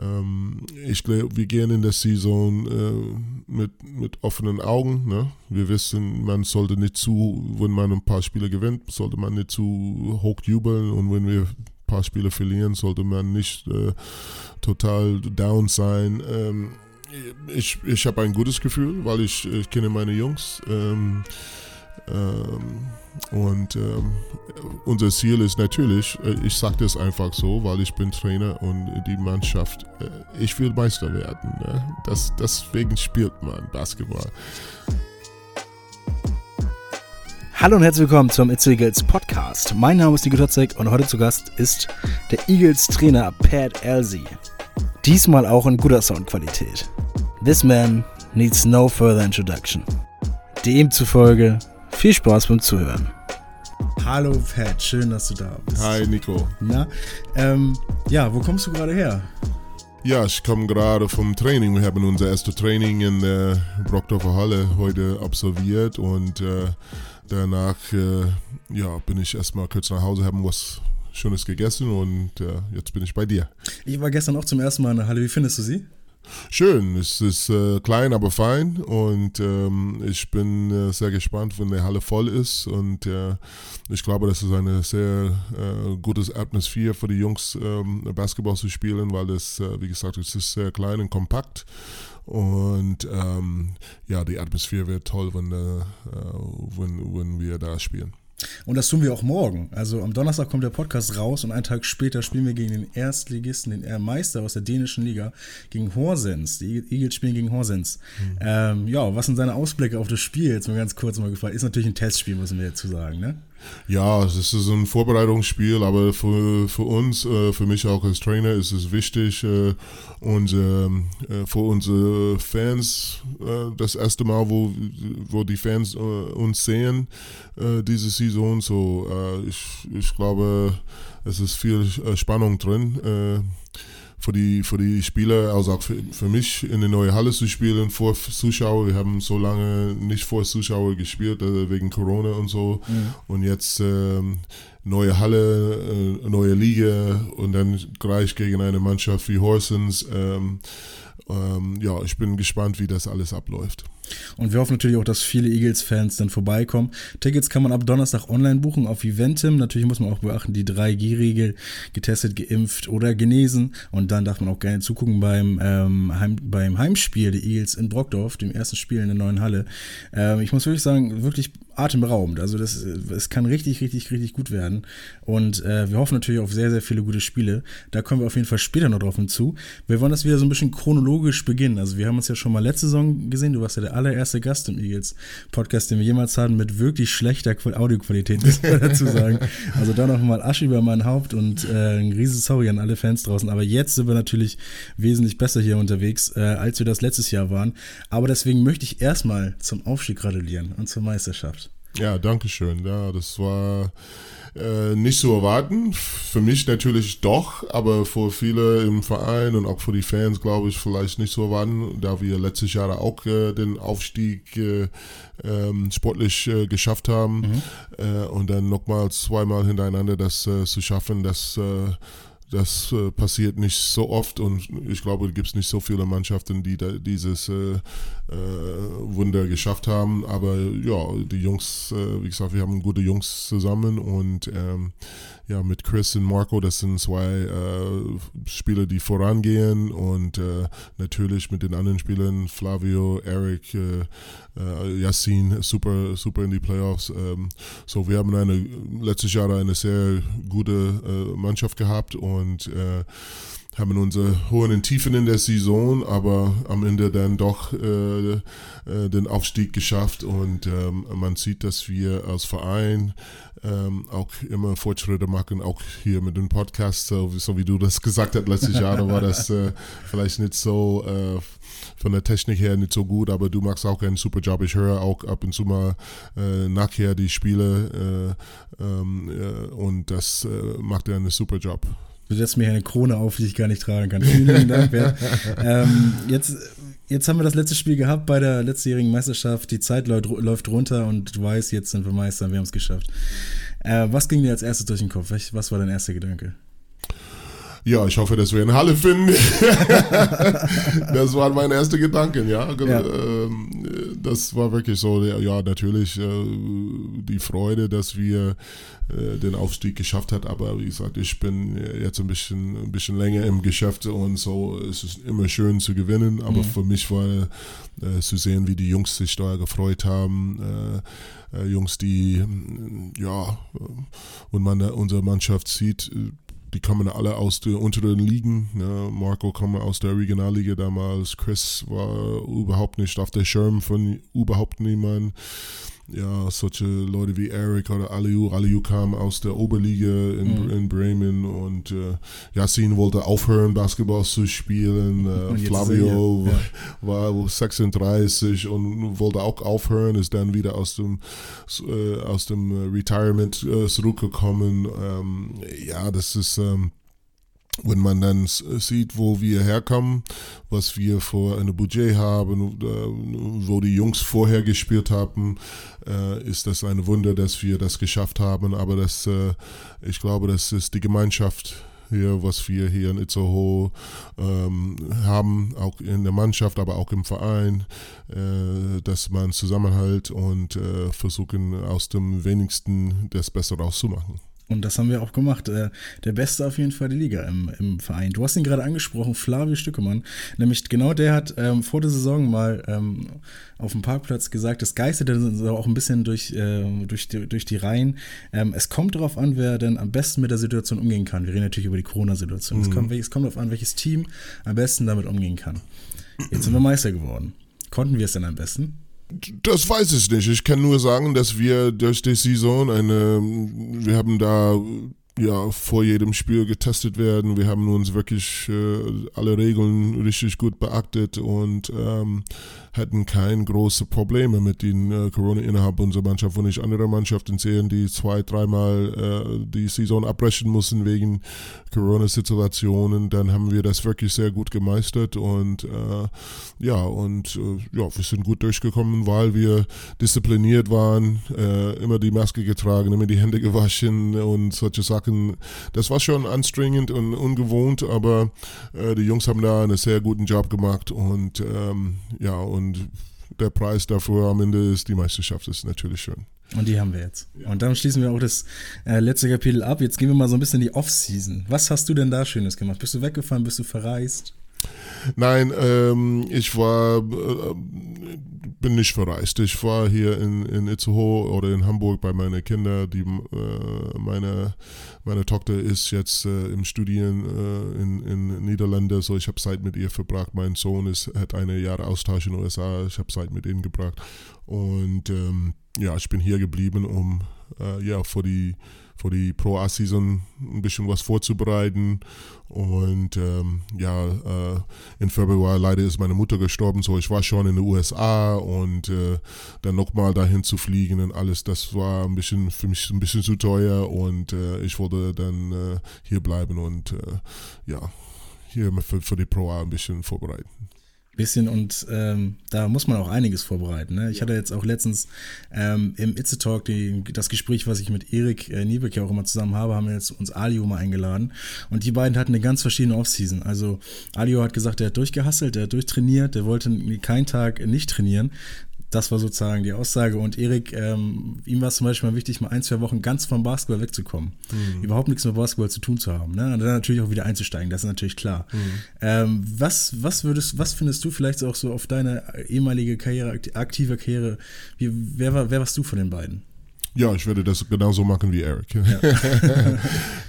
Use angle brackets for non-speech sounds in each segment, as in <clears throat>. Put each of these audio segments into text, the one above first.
ähm, ich glaube, wir gehen in der Saison äh, mit, mit offenen Augen. Ne? Wir wissen, man sollte nicht zu, wenn man ein paar Spiele gewinnt, sollte man nicht zu hoch jubeln und wenn wir ein paar Spiele verlieren, sollte man nicht äh, total down sein. Ähm, ich ich habe ein gutes Gefühl, weil ich, ich kenne meine Jungs. Ähm, und ähm, unser Ziel ist natürlich, äh, ich sage das einfach so, weil ich bin Trainer und die Mannschaft, äh, ich will Meister werden. Ne? Das, deswegen spielt man Basketball. Hallo und herzlich willkommen zum It's Eagles Podcast. Mein Name ist Nico Totzek und heute zu Gast ist der Eagles Trainer Pat Elsie. Diesmal auch in guter Soundqualität. This man needs no further introduction. Demzufolge viel Spaß beim Zuhören. Hallo Pat, schön, dass du da bist. Hi Nico. Na, ähm, ja, wo kommst du gerade her? Ja, ich komme gerade vom Training. Wir haben unser erstes Training in der Brockdorfer Halle heute absolviert und äh, danach äh, ja, bin ich erstmal kurz nach Hause, haben was Schönes gegessen und äh, jetzt bin ich bei dir. Ich war gestern auch zum ersten Mal in der Halle. Wie findest du sie? Schön, es ist äh, klein, aber fein und ähm, ich bin äh, sehr gespannt, wenn die Halle voll ist und äh, ich glaube, das ist eine sehr äh, gute Atmosphäre für die Jungs, ähm, Basketball zu spielen, weil es, äh, wie gesagt, es ist sehr klein und kompakt und ähm, ja, die Atmosphäre wird toll, wenn, äh, wenn, wenn wir da spielen. Und das tun wir auch morgen. Also am Donnerstag kommt der Podcast raus und einen Tag später spielen wir gegen den Erstligisten, den Meister aus der dänischen Liga, gegen Horsens. Die Eagles spielen gegen Horsens. Mhm. Ähm, ja, was sind seine Ausblicke auf das Spiel? Jetzt mal ganz kurz mal gefragt. Ist natürlich ein Testspiel, müssen wir dazu sagen, ne? Ja, es ist ein Vorbereitungsspiel, aber für, für uns, äh, für mich auch als Trainer, ist es wichtig äh, und ähm, äh, für unsere Fans das erste Mal, wo, wo die Fans uns sehen, diese Saison. So, ich, ich glaube, es ist viel Spannung drin für die, für die Spieler, also auch für, für mich in eine neue Halle zu spielen vor Zuschauer. Wir haben so lange nicht vor Zuschauer gespielt, äh, wegen Corona und so. Mhm. Und jetzt ähm, neue Halle, äh, neue Liga und dann gleich gegen eine Mannschaft wie Horsens. Ähm, ähm, ja, ich bin gespannt, wie das alles abläuft. Und wir hoffen natürlich auch, dass viele Eagles-Fans dann vorbeikommen. Tickets kann man ab Donnerstag online buchen auf Eventim. Natürlich muss man auch beachten, die 3G-Regel, getestet, geimpft oder genesen. Und dann darf man auch gerne zugucken beim, ähm, Heim, beim Heimspiel der Eagles in Brockdorf, dem ersten Spiel in der neuen Halle. Ähm, ich muss wirklich sagen, wirklich atemberaubend. Also das, es kann richtig, richtig, richtig gut werden. Und äh, wir hoffen natürlich auf sehr, sehr viele gute Spiele. Da kommen wir auf jeden Fall später noch drauf hinzu. Wir wollen das wieder so ein bisschen chronologisch beginnen. Also wir haben uns ja schon mal letzte Saison gesehen. Du warst ja der allererste Gast im Eagles-Podcast, den wir jemals hatten, mit wirklich schlechter Audioqualität, <laughs> muss man dazu sagen. Also da nochmal Asche über mein Haupt und äh, ein riesiges Sorry an alle Fans draußen. Aber jetzt sind wir natürlich wesentlich besser hier unterwegs, äh, als wir das letztes Jahr waren. Aber deswegen möchte ich erstmal zum Aufstieg gratulieren und zur Meisterschaft. Ja, danke schön. Ja, das war äh, nicht zu erwarten. Für mich natürlich doch, aber für viele im Verein und auch für die Fans, glaube ich, vielleicht nicht zu erwarten, da wir letztes Jahr auch äh, den Aufstieg äh, ähm, sportlich äh, geschafft haben mhm. Äh, und dann nochmal zweimal hintereinander das äh, zu schaffen, das das äh, passiert nicht so oft und ich glaube, es gibt nicht so viele Mannschaften, die da dieses äh, äh, Wunder geschafft haben. Aber ja, die Jungs, äh, wie gesagt, wir haben gute Jungs zusammen und ähm, ja, mit Chris und Marco, das sind zwei äh, Spieler, die vorangehen und äh, natürlich mit den anderen Spielern, Flavio, Eric, äh, äh, Yassin, super, super in die Playoffs. Ähm, so, wir haben eine, letztes Jahr eine sehr gute Mannschaft gehabt und haben unsere hohen und Tiefen in der Saison, aber am Ende dann doch äh, äh, den Aufstieg geschafft und ähm, man sieht, dass wir als Verein ähm, auch immer Fortschritte machen, auch hier mit dem Podcast, so, so wie du das <laughs> gesagt hast letztes Jahr, da war das äh, vielleicht nicht so äh, von der Technik her nicht so gut, aber du machst auch einen super Job. Ich höre auch ab und zu mal äh, nachher die Spiele äh, ähm, äh, und das macht er einen super Job. Du setzt mir eine Krone auf, die ich gar nicht tragen kann. Vielen, vielen Dank, Bert. <laughs> ähm, jetzt, jetzt haben wir das letzte Spiel gehabt bei der letztjährigen Meisterschaft. Die Zeit läuft, runter und du weißt, jetzt sind wir Meister, wir haben es geschafft. Äh, was ging dir als erstes durch den Kopf? Was war dein erster Gedanke? Ja, ich hoffe, dass wir eine Halle finden. <laughs> das waren meine ersten Gedanken, ja. ja. Ähm, das war wirklich so, ja, natürlich äh, die Freude, dass wir äh, den Aufstieg geschafft hat. Aber wie gesagt, ich bin jetzt ein bisschen, ein bisschen länger im Geschäft und so es ist immer schön zu gewinnen. Aber mhm. für mich war äh, zu sehen, wie die Jungs sich da gefreut haben. Äh, Jungs, die, ja, und man unsere Mannschaft sieht, die kommen alle aus den unteren Ligen. Ja, Marco kommt aus der Regionalliga damals. Chris war überhaupt nicht auf der Schirm von überhaupt niemand ja, solche Leute wie Eric oder Aliu. Aliu kam aus der Oberliga in, mhm. in Bremen und äh, Yassin wollte aufhören, Basketball zu spielen. Äh, Flavio ja. war 36 und wollte auch aufhören, ist dann wieder aus dem, äh, aus dem Retirement äh, zurückgekommen. Ähm, ja, das ist. Ähm, wenn man dann sieht, wo wir herkommen, was wir vor einem Budget haben, äh, wo die Jungs vorher gespielt haben, äh, ist das ein Wunder, dass wir das geschafft haben. Aber das, äh, ich glaube, das ist die Gemeinschaft hier, was wir hier in Itzehoe ähm, haben, auch in der Mannschaft, aber auch im Verein, äh, dass man zusammenhält und äh, versuchen aus dem wenigsten das Beste rauszumachen. Und das haben wir auch gemacht. Äh, der Beste auf jeden Fall der Liga im, im Verein. Du hast ihn gerade angesprochen, Flavio Stückemann. Nämlich genau der hat ähm, vor der Saison mal ähm, auf dem Parkplatz gesagt, das geistert auch ein bisschen durch, äh, durch, die, durch die Reihen. Ähm, es kommt darauf an, wer denn am besten mit der Situation umgehen kann. Wir reden natürlich über die Corona-Situation. Mhm. Es, kommt, es kommt darauf an, welches Team am besten damit umgehen kann. Jetzt sind wir Meister geworden. Konnten wir es denn am besten? Das weiß ich nicht. Ich kann nur sagen, dass wir durch die Saison eine, wir haben da ja vor jedem Spiel getestet werden. Wir haben uns wirklich äh, alle Regeln richtig gut beachtet und ähm, hatten keine großen Probleme mit den äh, Corona innerhalb unserer Mannschaft, wo nicht andere Mannschaften sehen, die zwei, dreimal äh, die Saison abbrechen mussten wegen Corona-Situationen. Dann haben wir das wirklich sehr gut gemeistert und äh, ja, und äh, ja, wir sind gut durchgekommen, weil wir diszipliniert waren, äh, immer die Maske getragen, immer die Hände gewaschen und solche Sachen. Das war schon anstrengend und ungewohnt, aber äh, die Jungs haben da einen sehr guten Job gemacht und ähm, ja, und und der Preis dafür am Ende ist die Meisterschaft, das ist natürlich schön. Und die haben wir jetzt. Und damit schließen wir auch das äh, letzte Kapitel ab. Jetzt gehen wir mal so ein bisschen in die Off-Season. Was hast du denn da Schönes gemacht? Bist du weggefahren? Bist du verreist? Nein, ähm, ich war, äh, bin nicht verreist. Ich war hier in, in Itzehoe oder in Hamburg bei meinen Kindern. Äh, meine, meine Tochter ist jetzt äh, im Studieren äh, in, in Niederlande, so ich habe Zeit mit ihr verbracht. Mein Sohn ist, hat eine Jahre Austausch in den USA, ich habe Zeit mit ihm gebracht. Und ähm, ja, ich bin hier geblieben, um äh, ja, für die für die Pro A-Season ein bisschen was vorzubereiten. Und ähm, ja, äh, im Februar leider ist meine Mutter gestorben, so ich war schon in den USA und äh, dann nochmal dahin zu fliegen und alles, das war ein bisschen für mich ein bisschen zu teuer und äh, ich wollte dann äh, hier bleiben und äh, ja, hier für, für die Pro A ein bisschen vorbereiten bisschen und ähm, da muss man auch einiges vorbereiten. Ne? Ich hatte jetzt auch letztens ähm, im Itze Talk die, das Gespräch, was ich mit Erik äh, Niebeck ja auch immer zusammen habe, haben wir jetzt uns Alio mal eingeladen und die beiden hatten eine ganz verschiedene Offseason. Also Alio hat gesagt, er hat durchgehasselt, er hat durchtrainiert, der wollte keinen Tag nicht trainieren. Das war sozusagen die Aussage. Und Erik, ähm, ihm war es zum Beispiel mal wichtig, mal ein, zwei Wochen ganz vom Basketball wegzukommen. Mhm. Überhaupt nichts mit Basketball zu tun zu haben. Ne? Und dann natürlich auch wieder einzusteigen, das ist natürlich klar. Mhm. Ähm, was, was würdest, was findest du vielleicht auch so auf deine ehemalige Karriere, aktive Karriere, wie, wer, war, wer warst du von den beiden? Ja, ich werde das genauso machen wie Eric. Ja,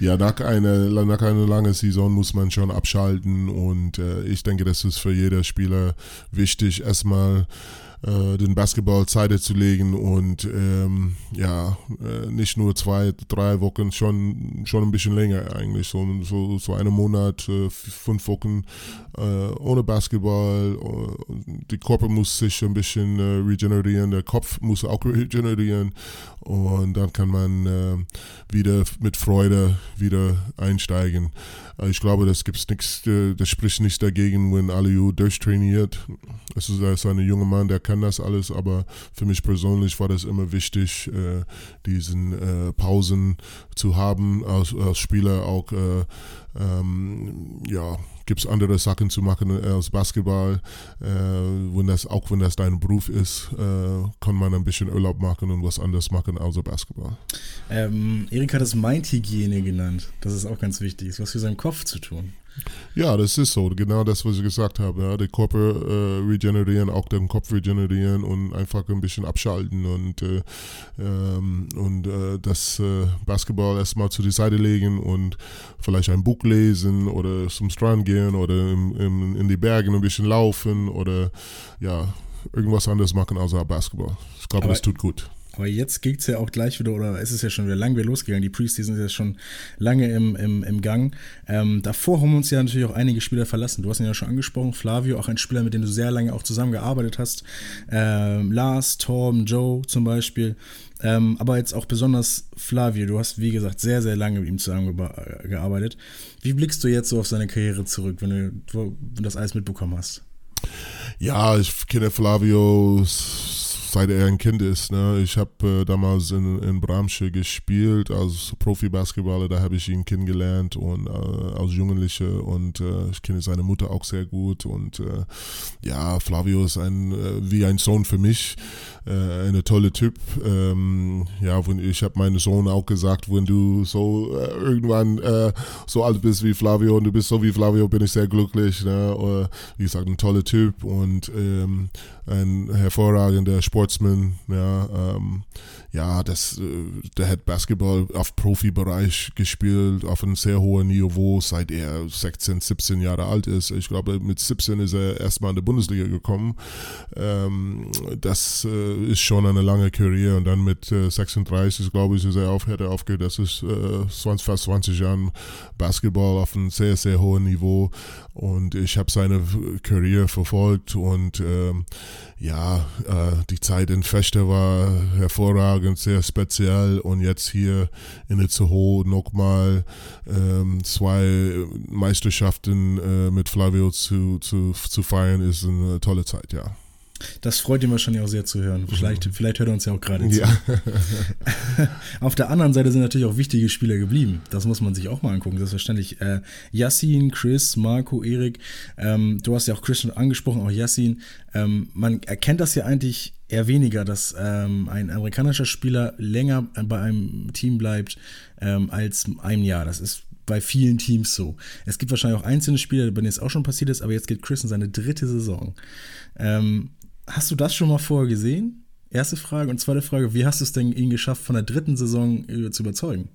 <laughs> ja nach, einer, nach einer langen Saison muss man schon abschalten und äh, ich denke, das ist für jeder Spieler wichtig, erstmal äh, den Basketball Zeit zu legen und ähm, ja, äh, nicht nur zwei, drei Wochen, schon, schon ein bisschen länger eigentlich, so, so, so einen Monat, äh, fünf Wochen äh, ohne Basketball. Die Körper muss sich ein bisschen äh, regenerieren, der Kopf muss auch <laughs> regenerieren und dann kann man äh, wieder mit Freude wieder einsteigen. Ich glaube, das gibt's nichts, das spricht nichts dagegen, wenn Aliu durchtrainiert. Es ist, ist ein junger Mann, der kann das alles, aber für mich persönlich war das immer wichtig, äh, diesen äh, Pausen zu haben, als, als Spieler auch äh, ähm, ja, gibt es andere Sachen zu machen als Basketball. Äh, wenn das, auch wenn das dein Beruf ist, äh, kann man ein bisschen Urlaub machen und was anderes machen außer Basketball. Ähm, Erik hat es Mindhygiene genannt. Das ist auch ganz wichtig. Das ist was für seinen Kopf zu tun. Ja, das ist so. Genau das, was ich gesagt habe. Ja. Den Körper äh, regenerieren, auch den Kopf regenerieren und einfach ein bisschen abschalten und, äh, ähm, und äh, das äh, Basketball erstmal zu die Seite legen und vielleicht ein Buch lesen oder zum Strand gehen oder im, im, in die Berge ein bisschen laufen oder ja, irgendwas anderes machen außer Basketball. Ich glaube, das tut gut. Aber jetzt geht es ja auch gleich wieder, oder es ist ja schon wieder lang wieder losgegangen. Die Preseason ist ja schon lange im, im, im Gang. Ähm, davor haben uns ja natürlich auch einige Spieler verlassen. Du hast ihn ja schon angesprochen. Flavio, auch ein Spieler, mit dem du sehr lange auch zusammengearbeitet hast. Ähm, Lars, Torben, Joe zum Ähm, aber jetzt auch besonders Flavio. Du hast, wie gesagt, sehr, sehr lange mit ihm zusammengearbeitet. Wie blickst du jetzt so auf seine Karriere zurück, wenn du das alles mitbekommen hast? Ja, ich kenne Flavio seit er ein Kind ist. Ne? Ich habe äh, damals in, in Bramsche gespielt als Profi-Basketballer, da habe ich ihn kennengelernt und äh, als Jugendliche und äh, ich kenne seine Mutter auch sehr gut und äh, ja, Flavio ist ein äh, wie ein Sohn für mich, äh, eine tolle Typ. Ähm, ja, ich habe meinem Sohn auch gesagt, wenn du so irgendwann so alt bist wie Flavio und du bist so wie Flavio, bin ich sehr glücklich. Ne? wie gesagt, ein toller Typ und ähm, ein hervorragender Sportsman. Ja, ähm, ja, das, äh, der hat Basketball auf Profibereich gespielt, auf einem sehr hohen Niveau, seit er 16, 17 Jahre alt ist. Ich glaube, mit 17 ist er erstmal in die Bundesliga gekommen. Ähm, das äh, ist schon eine lange Karriere und dann mit äh, 36, glaube ich, ist er auf, hat er aufgehört. Das ist äh, 20, fast 20 Jahren Basketball auf einem sehr, sehr hohen Niveau und ich habe seine Karriere verfolgt und ähm, ja, äh, die Zeit in Fechter war hervorragend, sehr speziell und jetzt hier in Itzehoe nochmal ähm, zwei Meisterschaften äh, mit Flavio zu, zu, zu feiern, ist eine tolle Zeit, ja. Das freut ihn wahrscheinlich auch sehr zu hören. Vielleicht, mhm. vielleicht hört er uns ja auch gerade zu. Ja. <laughs> Auf der anderen Seite sind natürlich auch wichtige Spieler geblieben. Das muss man sich auch mal angucken. Selbstverständlich. Äh, Yassin, Chris, Marco, Erik. Ähm, du hast ja auch Chris schon angesprochen, auch Yassin. Ähm, man erkennt das ja eigentlich eher weniger, dass ähm, ein amerikanischer Spieler länger bei einem Team bleibt ähm, als ein Jahr. Das ist bei vielen Teams so. Es gibt wahrscheinlich auch einzelne Spieler, bei denen es auch schon passiert ist, aber jetzt geht Chris in seine dritte Saison. Ähm, Hast du das schon mal vorher gesehen? Erste Frage. Und zweite Frage, wie hast du es denn ihn geschafft, von der dritten Saison zu überzeugen?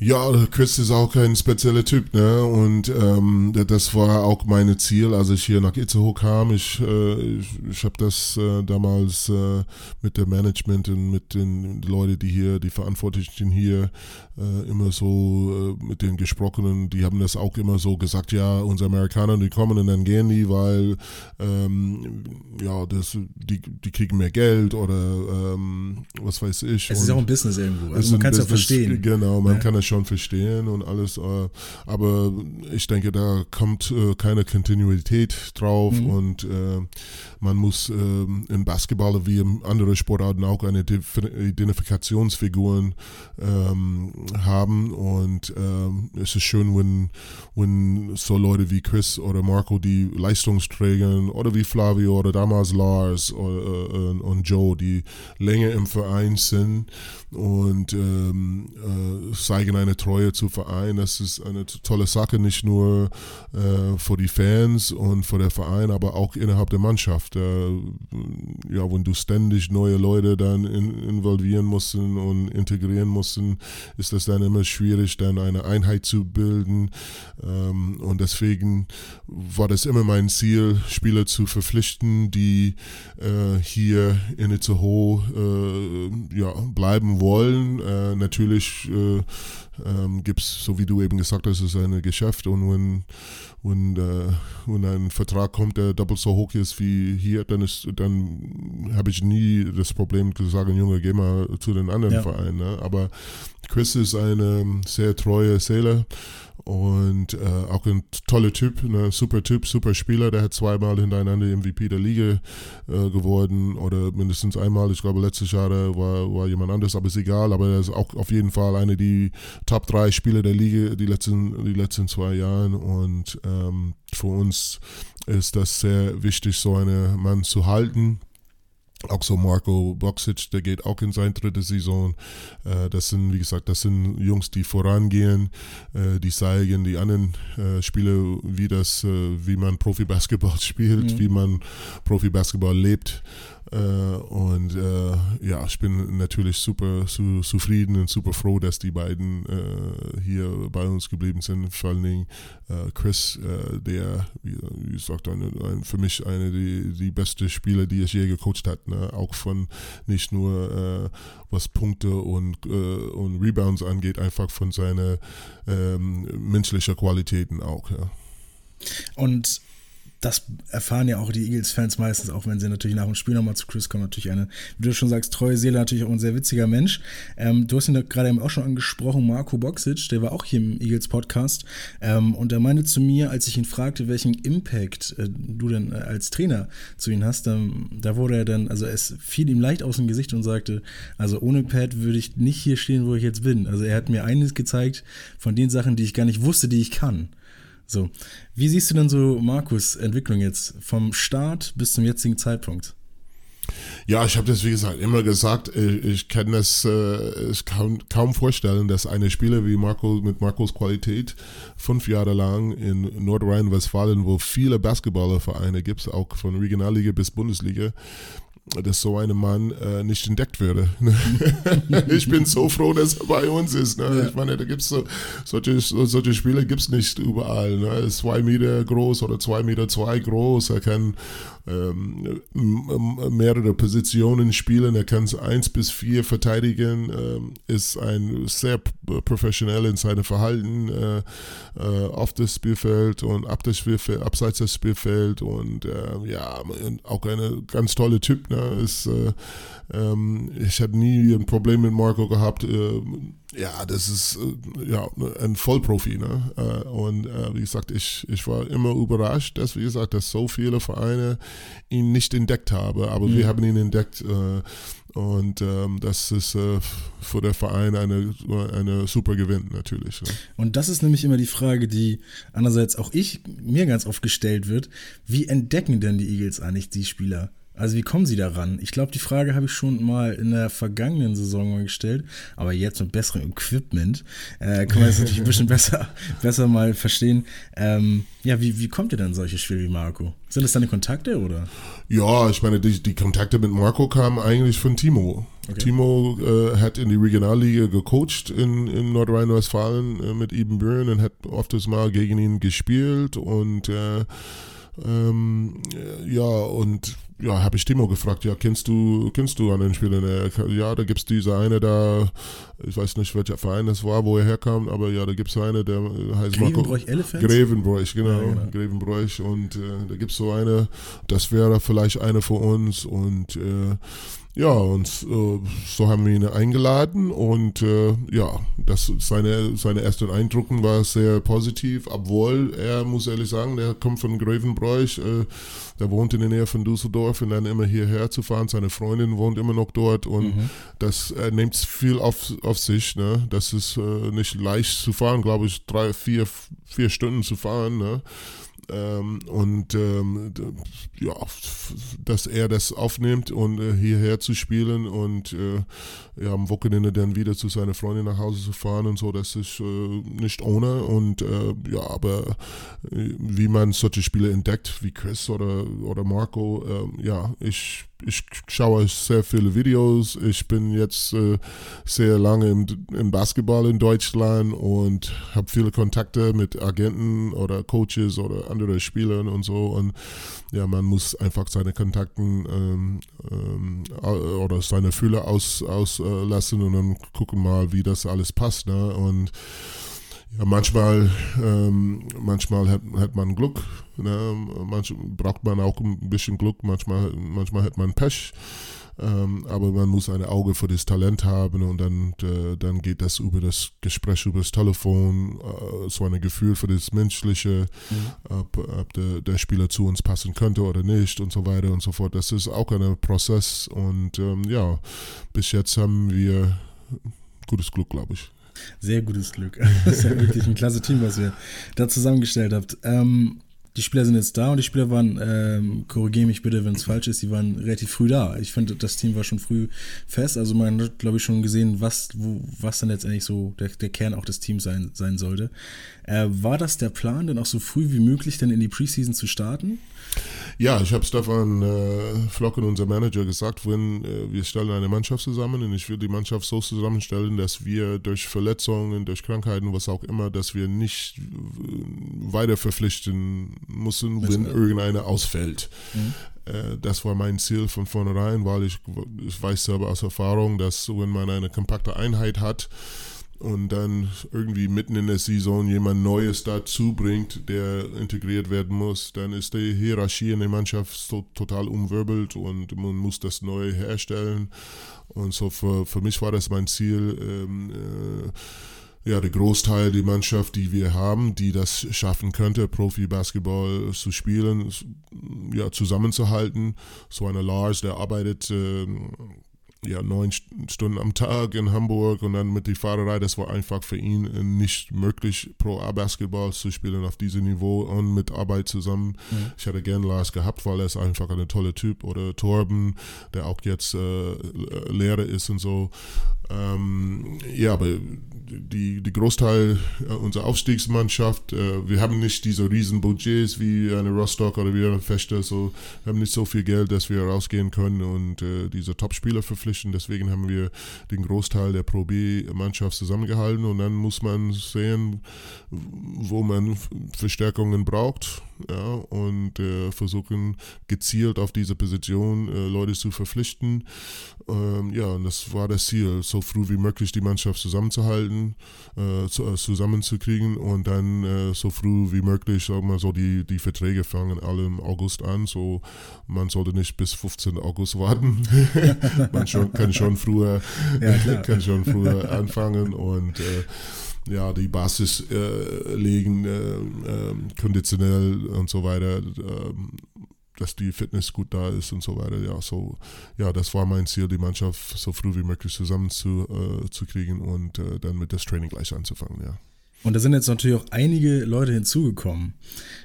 Ja, Chris ist auch kein spezieller Typ, ne? Und ähm, das war auch mein Ziel, als ich hier nach Itzehoe kam. Ich, äh, ich, ich habe das äh, damals äh, mit dem Management und mit den Leuten, die hier, die Verantwortlichen hier äh, immer so äh, mit den Gesprochenen, die haben das auch immer so gesagt, ja, unsere Amerikaner, die kommen und dann gehen die, weil ähm, ja, das, die, die kriegen mehr Geld oder ähm, was weiß ich. Es ist auch ein Business irgendwo, also man kann es ja verstehen. Genau, man ja. kann es schon verstehen und alles. Äh, aber ich denke, da kommt äh, keine Kontinuität drauf mhm. und äh, man muss in Basketball wie in anderen Sportarten auch eine Identifikationsfiguren ähm, haben und es ist schön, wenn, wenn so Leute wie Chris oder Marco, die Leistungsträger oder wie Flavio oder damals Lars oder, und Joe, die länger im Verein sind und ähm, äh, zeigen eine Treue zu Verein. Das ist eine tolle Sache, nicht nur äh, für die Fans und für den Verein, aber auch innerhalb der Mannschaft. Äh, ja, wenn du ständig neue Leute dann in, involvieren musst und integrieren musst, ist das dann immer schwierig, dann eine Einheit zu bilden. Ähm, und deswegen war das immer mein Ziel, Spieler zu verpflichten, die äh, hier in Itzehoe äh, ja, bleiben wollen. Äh, natürlich äh, ähm, gibt es, so wie du eben gesagt hast, es ist ein Geschäft und wenn, wenn, äh, wenn ein Vertrag kommt, der doppelt so hoch ist wie hier, dann dann habe ich nie das Problem zu sagen, Junge, geh mal zu den anderen ja. Vereinen. Ne? Aber Chris ist eine sehr treue Seele und äh, auch ein toller Typ, ne, super Typ, super Spieler. Der hat zweimal hintereinander MVP der Liga äh, geworden oder mindestens einmal. Ich glaube, letztes Jahr war, war jemand anders, aber ist egal. Aber er ist auch auf jeden Fall einer der Top 3 Spieler der Liga die letzten, die letzten zwei Jahre. Und ähm, für uns ist das sehr wichtig, so einen Mann zu halten auch so Marco Boxic, der geht auch in seine dritte Saison. Äh, das sind, wie gesagt, das sind Jungs, die vorangehen, äh, die zeigen die anderen äh, Spieler, wie das, wie man Profi-Basketball <laughs> spielt, mhm. wie man Profi-Basketball lebt. Äh, und äh, ja, ich bin natürlich super su zufrieden und super froh, dass die beiden äh, hier bei uns geblieben sind. Vor allen Dingen Chris, der, wie, gesagt, eine, ein, für mich eine die, die beste Spieler, die ich je gecoacht hat. Ne? Auch von nicht nur was Punkte und, und Rebounds angeht, einfach von seinen ähm, menschlichen Qualitäten auch. Ja. Und das erfahren ja auch die Eagles-Fans meistens, auch wenn sie natürlich nach dem Spiel nochmal zu Chris kommen. Natürlich eine, wie du schon sagst, treue Seele, natürlich auch ein sehr witziger Mensch. Ähm, du hast ihn gerade eben auch schon angesprochen, Marco Boxic, der war auch hier im Eagles-Podcast. Ähm, und er meinte zu mir, als ich ihn fragte, welchen Impact äh, du denn äh, als Trainer zu ihm hast, ähm, da wurde er dann, also es fiel ihm leicht aus dem Gesicht und sagte, also ohne Pat würde ich nicht hier stehen, wo ich jetzt bin. Also er hat mir eines gezeigt von den Sachen, die ich gar nicht wusste, die ich kann. So, wie siehst du denn so Markus Entwicklung jetzt vom Start bis zum jetzigen Zeitpunkt? Ja, ich habe das wie gesagt immer gesagt. Ich, ich kann das äh, ich kann kaum vorstellen, dass eine Spieler wie Marco mit Marcos Qualität fünf Jahre lang in Nordrhein-Westfalen, wo viele Basketballervereine gibt, auch von Regionalliga bis Bundesliga, dass so ein Mann äh, nicht entdeckt würde. <laughs> ich bin so froh, dass er bei uns ist. Ne? Ja. Ich meine, da gibt es so, solche, solche Spiele gibt es nicht überall. Ne? Er ist zwei Meter groß oder zwei Meter zwei groß. Er kann ähm, mehrere Positionen spielen. Er kann eins bis vier verteidigen. Ähm, ist ein sehr professionell in seinem Verhalten äh, äh, auf das Spielfeld und ab das Spielfeld, abseits des Spielfeld und äh, ja, auch ein ganz toller Typ. Ne? Ist, äh, ähm, ich habe nie ein Problem mit Marco gehabt. Ja, das ist äh, ja ein Vollprofi. Ne? Äh, und äh, wie gesagt, ich, ich war immer überrascht, dass, wie gesagt, dass so viele Vereine ihn nicht entdeckt haben. Aber mhm. wir haben ihn entdeckt. Und ähm, das ist äh, für den Verein eine, eine super Gewinn natürlich. Ne? Und das ist nämlich immer die Frage, die andererseits auch ich mir ganz oft gestellt wird. Wie entdecken denn die Eagles eigentlich die Spieler? Also wie kommen sie daran? Ich glaube, die Frage habe ich schon mal in der vergangenen Saison mal gestellt, aber jetzt mit besserem Equipment äh, kann man das natürlich ein bisschen <laughs> besser, besser mal verstehen. Ähm, ja, wie, wie kommt ihr denn solche Spiele wie Marco? Sind das deine Kontakte oder? Ja, ich meine, die, die Kontakte mit Marco kamen eigentlich von Timo. Okay. Timo äh, hat in die Regionalliga gecoacht in, in Nordrhein-Westfalen äh, mit Eben Byrne und hat oft mal gegen ihn gespielt und äh, ähm, ja, und ja, habe ich Timo gefragt, ja, kennst du, kennst du einen Spieler? Ja, da gibt es diese eine da, ich weiß nicht, welcher Verein das war, wo er herkam, aber ja, da gibt es eine, der heißt Grevenbroich Marco. Elephants? Grevenbroich, genau, ja, genau. Grevenbroich und äh, da gibt es so eine, das wäre vielleicht eine für uns und äh, ja, und äh, so haben wir ihn eingeladen und äh, ja, das, seine, seine ersten Eindrücken war sehr positiv, obwohl er, muss ehrlich sagen, der kommt von Grevenbroich, äh, der wohnt in der Nähe von Düsseldorf und dann immer hierher zu fahren, seine Freundin wohnt immer noch dort und mhm. das äh, nimmt viel auf, auf sich, ne? das ist äh, nicht leicht zu fahren, glaube ich, drei, vier, vier Stunden zu fahren, ne? Ähm, und ähm, ja, dass er das aufnimmt und äh, hierher zu spielen und äh, ja, am Wochenende dann wieder zu seiner Freundin nach Hause zu fahren und so, das ist äh, nicht ohne. Und äh, ja, aber äh, wie man solche Spiele entdeckt, wie Chris oder, oder Marco, ähm, ja, ich ich schaue sehr viele Videos. Ich bin jetzt äh, sehr lange im, im, Basketball in Deutschland und habe viele Kontakte mit Agenten oder Coaches oder anderen Spielern und so. Und ja, man muss einfach seine Kontakten ähm, ähm, oder seine Fühler auslassen aus, äh, und dann gucken mal, wie das alles passt. Ne? Und ja, manchmal, ähm, manchmal hat, hat man Glück, ne? manchmal braucht man auch ein bisschen Glück, manchmal, manchmal hat man Pech. Ähm, aber man muss ein Auge für das Talent haben und dann, äh, dann geht das über das Gespräch über das Telefon, äh, so ein Gefühl für das Menschliche, mhm. ob, ob der, der, Spieler zu uns passen könnte oder nicht und so weiter und so fort. Das ist auch ein Prozess und ähm, ja, bis jetzt haben wir gutes Glück, glaube ich. Sehr gutes Glück. <laughs> Das ist ja wirklich ein klasse Team, was ihr da zusammengestellt habt. Ähm, die Spieler sind jetzt da und die Spieler waren, ähm, korrigiere mich bitte, wenn es falsch ist, die waren relativ früh da. Ich finde, das Team war schon früh fest. Also man hat, glaube ich, schon gesehen, was, wo, was dann letztendlich so der, der Kern auch des Teams sein, sein sollte. Äh, war das der Plan, dann auch so früh wie möglich dann in die Preseason zu starten? Ja, ich habe Stefan äh, Flocken, unser Manager, gesagt, wenn äh, wir stellen eine Mannschaft zusammen und ich will die Mannschaft so zusammenstellen, dass wir durch Verletzungen, durch Krankheiten, was auch immer, dass wir nicht äh, weiter verpflichten müssen, wenn irgendeiner ausfällt. Mhm. Äh, das war mein Ziel von vornherein, weil ich, ich weiß selber aus Erfahrung, dass wenn man eine kompakte Einheit hat, und dann irgendwie mitten in der Saison jemand Neues dazu bringt, der integriert werden muss, dann ist die Hierarchie in der Mannschaft so total umwirbelt und man muss das neu herstellen. Und so für, für mich war das mein Ziel, ähm, äh, ja, der Großteil der Mannschaft, die wir haben, die das schaffen könnte, Profi-Basketball zu spielen, ja, zusammenzuhalten. So eine Lars, der arbeitet äh, ja, neun Stunden am Tag in Hamburg und dann mit der Fahrerei, das war einfach für ihn nicht möglich, Pro A-Basketball zu spielen auf diesem Niveau und mit Arbeit zusammen. Mhm. Ich hätte gern Lars gehabt, weil er ist einfach ein toller Typ. Oder Torben, der auch jetzt äh, Lehrer ist und so. Ähm, ja, aber die, die Großteil unserer Aufstiegsmannschaft, äh, wir haben nicht diese riesen Budgets wie eine Rostock oder wie eine Fechter, so, wir haben nicht so viel Geld, dass wir rausgehen können und äh, diese Top-Spieler verpflichten. Deswegen haben wir den Großteil der Pro B-Mannschaft zusammengehalten und dann muss man sehen, wo man Verstärkungen braucht ja, und äh, versuchen gezielt auf diese Position äh, Leute zu verpflichten. Ähm, ja, und das war das Ziel, so früh wie möglich die Mannschaft zusammenzuhalten, äh, zu, äh, zusammenzukriegen und dann äh, so früh wie möglich, sagen wir so, die, die Verträge fangen alle im August an, so man sollte nicht bis 15. August warten. <laughs> man schon, kann schon früher, <laughs> ja, kann schon früher anfangen und äh, ja, die Basis äh, legen, äh, äh, konditionell und so weiter, ähm, dass die Fitness gut da ist und so weiter. Ja, so, ja, das war mein Ziel, die Mannschaft so früh wie möglich zusammenzukriegen äh, und äh, dann mit das Training gleich anzufangen, ja. Und da sind jetzt natürlich auch einige Leute hinzugekommen.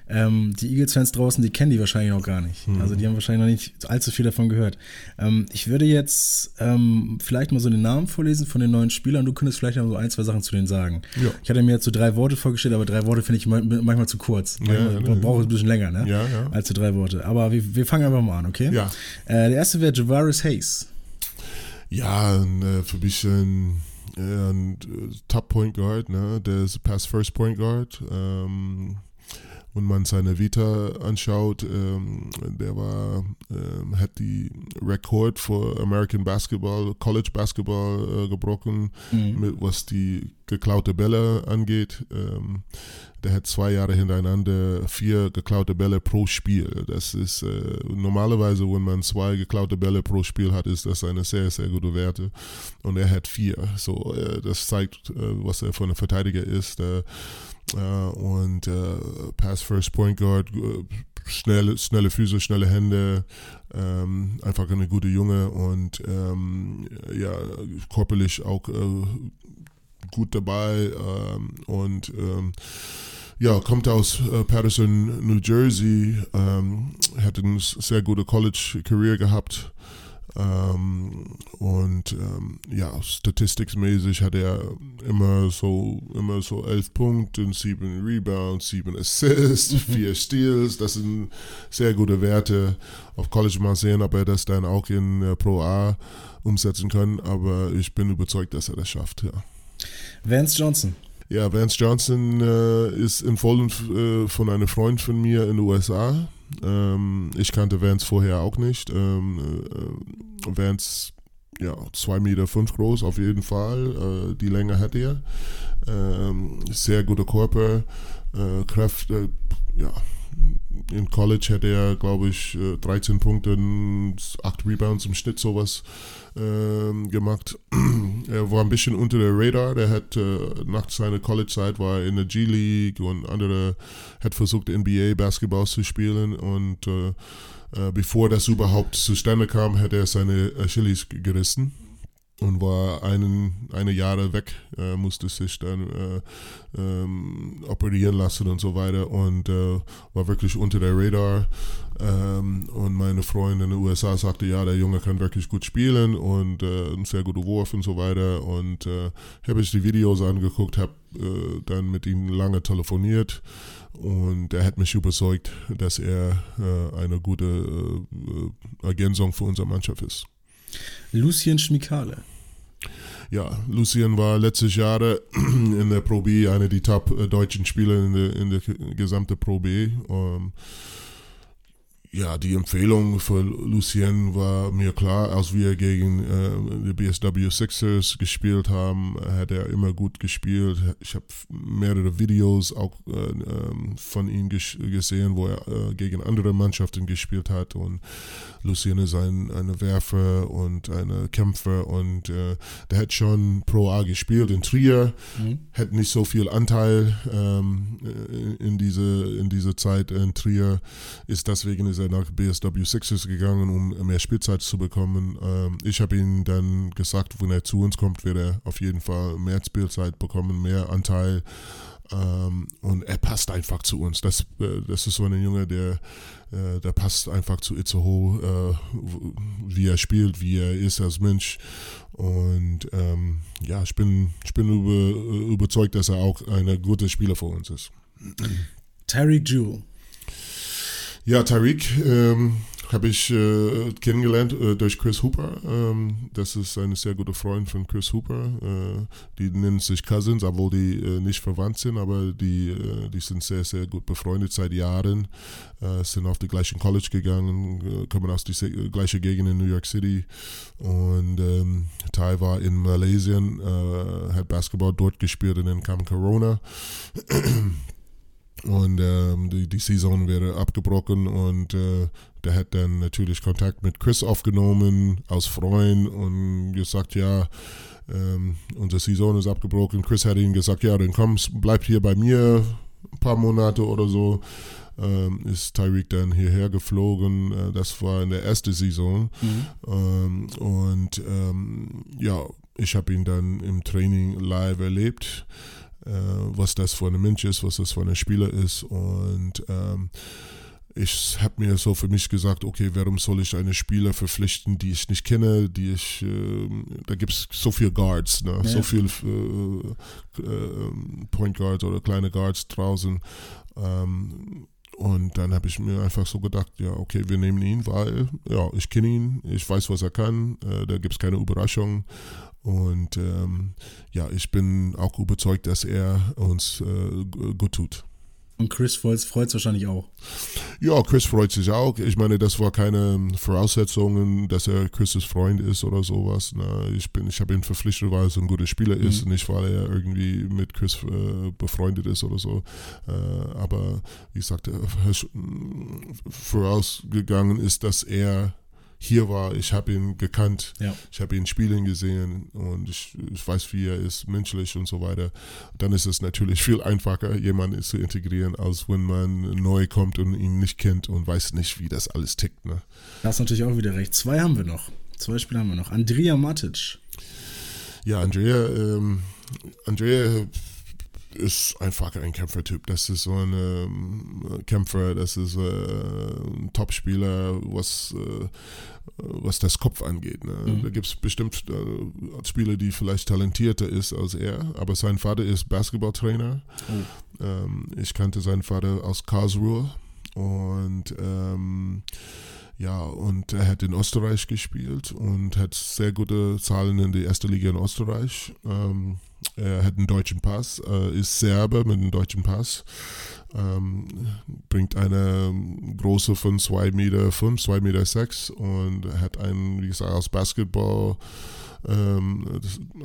Ähm, die Eagles-Fans draußen, die kennen die wahrscheinlich noch gar nicht. Mhm. Also die haben wahrscheinlich noch nicht allzu viel davon gehört. Ähm, ich würde jetzt ähm, vielleicht mal so den Namen vorlesen von den neuen Spielern. Du könntest vielleicht noch so ein, zwei Sachen zu denen sagen. Ja. Ich hatte mir jetzt so drei Worte vorgestellt, aber drei Worte finde ich manchmal zu kurz. Ja, ja, brauche ich ein bisschen länger, ne? Ja, ja. Als so drei Worte. Aber wir, wir fangen einfach mal an, okay? Ja. Äh, der erste wäre Javaris Hayes. Ja, äh, für mich ein und äh, Top Point Guard, ne? Der ist Pass First Point Guard. Ähm, wenn man seine Vita anschaut, ähm, der war, ähm, hat die Rekord für American Basketball, College Basketball äh, gebrochen, mhm. mit, was die geklaute Bälle angeht. Ähm, der hat zwei Jahre hintereinander vier geklaute Bälle pro Spiel. Das ist äh, normalerweise, wenn man zwei geklaute Bälle pro Spiel hat, ist das eine sehr, sehr gute Werte. Und er hat vier. So, äh, das zeigt, äh, was er von einem Verteidiger ist. Äh, und äh, Pass First Point Guard, äh, schnelle, schnelle Füße, schnelle Hände, ähm, einfach eine gute Junge und ähm, ja, körperlich auch gut dabei ähm, und ähm, ja, kommt aus äh, Patterson, New Jersey, ähm, hat eine sehr gute College-Career gehabt. Ähm, und ähm, ja, statistiksmäßig hat er immer so immer so elf Punkte, sieben Rebounds, sieben Assists, <laughs> vier Steals. Das sind sehr gute Werte. Auf College mal sehen, ob er das dann auch in äh, Pro A umsetzen kann. Aber ich bin überzeugt, dass er das schafft. Ja. Vance Johnson. Ja, Vance Johnson äh, ist empfohlen äh, von einem Freund von mir in den USA. Ähm, ich kannte Vance vorher auch nicht. Ähm, äh, Vance, ja, 2,5 Meter fünf groß auf jeden Fall. Äh, die Länge hat er. Ähm, sehr guter Körper, äh, Kräfte, ja, in College hätte er, glaube ich, 13 Punkte, 8 Rebounds im Schnitt sowas äh, gemacht. <clears throat> er war ein bisschen unter der Radar. Der hat äh, nach seiner College-Zeit war in der G-League und andere hat versucht NBA Basketball zu spielen und äh, äh, bevor das überhaupt zustande kam, hat er seine Achilles gerissen und war einen, eine Jahre weg, äh, musste sich dann äh, ähm, operieren lassen und so weiter und äh, war wirklich unter der Radar. Ähm, und meine Freundin in den USA sagte, ja, der Junge kann wirklich gut spielen und äh, ein sehr guter Wurf und so weiter. Und äh, habe ich die Videos angeguckt, habe äh, dann mit ihm lange telefoniert und er hat mich überzeugt, dass er eine gute Ergänzung für unsere Mannschaft ist. Lucien Schmikale. Ja, Lucien war letztes Jahr <clears throat> in der Pro B einer der top deutschen Spieler in der, in der gesamten Pro B. Um, ähm, ja, die Empfehlung für Lucien war mir klar, als wir gegen äh, die BSW Sixers gespielt haben, hat er immer gut gespielt. Ich habe mehrere Videos auch äh, ähm, von ihm gesehen, wo er äh, gegen andere Mannschaften gespielt hat. Und Lucien ist ein eine Werfer und ein Kämpfer und äh, der hat schon Pro A gespielt in Trier, mhm. hat nicht so viel Anteil ähm, in diese in diese Zeit in Trier, ist deswegen ist er nach BSW Sixers gegangen, um mehr Spielzeit zu bekommen. Ähm, ich habe ihm dann gesagt, wenn er zu uns kommt, wird er auf jeden Fall mehr Spielzeit bekommen, mehr Anteil. Ähm, und er passt einfach zu uns. Das, äh, das ist so ein Junge, der, äh, der passt einfach zu Itzehoe, äh, wie er spielt, wie er ist als Mensch. Und ähm, ja, ich bin, ich bin über, überzeugt, dass er auch ein guter Spieler für uns ist. Terry Jewell ja, Tariq ähm, habe ich äh, kennengelernt äh, durch Chris Hooper. Ähm, das ist ein sehr guter Freund von Chris Hooper. Äh, die nennen sich Cousins, obwohl die äh, nicht verwandt sind, aber die, äh, die sind sehr, sehr gut befreundet seit Jahren. Äh, sind auf die gleichen College gegangen, kommen aus der gleichen Gegend in New York City. Und ähm, Tai war in Malaysia, hat Basketball dort gespielt und dann kam Corona. Und ähm, die, die Saison wäre abgebrochen und äh, der hat dann natürlich Kontakt mit Chris aufgenommen aus Freund und gesagt, ja, ähm, unsere Saison ist abgebrochen. Chris hat ihm gesagt, ja, dann komm, bleib hier bei mir ein paar Monate oder so. Ähm, ist Tyreek dann hierher geflogen. Äh, das war in der ersten Saison. Mhm. Ähm, und ähm, ja, ich habe ihn dann im Training live erlebt äh, was das für ein Mensch ist, was das für ein Spieler ist. Und ähm, ich habe mir so für mich gesagt, okay, warum soll ich einen Spieler verpflichten, die ich nicht kenne, die ich, äh, da gibt es so viele Guards, ne? Ja. so viele äh, äh, Point Guards oder kleine Guards draußen. Ähm, und dann habe ich mir einfach so gedacht, ja, okay, wir nehmen ihn, weil, ja, ich kenne ihn, ich weiß, was er kann, äh, da gibt es keine Überraschung. Und ähm, ja, ich bin auch überzeugt, dass er uns äh, gut tut. Und Chris freut es wahrscheinlich auch. Ja, Chris freut sich auch. Ich meine, das war keine Voraussetzung, dass er Chris' Freund ist oder sowas. Na, ich ich habe ihn verpflichtet, weil er so ein guter Spieler mhm. ist, nicht weil er irgendwie mit Chris äh, befreundet ist oder so. Äh, aber wie gesagt, vorausgegangen ist, dass er hier war, ich habe ihn gekannt, ja. ich habe ihn spielen gesehen und ich, ich, weiß, wie er ist, menschlich und so weiter. Dann ist es natürlich viel einfacher, jemanden zu integrieren, als wenn man neu kommt und ihn nicht kennt und weiß nicht, wie das alles tickt. Ne? Da hast natürlich auch wieder recht. Zwei haben wir noch. Zwei Spieler haben wir noch. Andrea Matic. Ja, Andrea, ähm, Andrea ist einfach ein Kämpfertyp. Das ist so ein ähm, Kämpfer, das ist äh, ein Topspieler, was, äh, was das Kopf angeht. Ne? Mhm. Da gibt es bestimmt äh, Spieler, die vielleicht talentierter ist als er, aber sein Vater ist Basketballtrainer. Oh. Ähm, ich kannte seinen Vater aus Karlsruhe und ähm, ja, und er hat in Österreich gespielt und hat sehr gute Zahlen in der ersten Liga in Österreich. Ähm, er hat einen deutschen Pass, äh, ist Serbe mit einem deutschen Pass, ähm, bringt eine große von 2 Meter 5, 2 Meter 6 und hat einen, wie gesagt, aus Basketball ähm,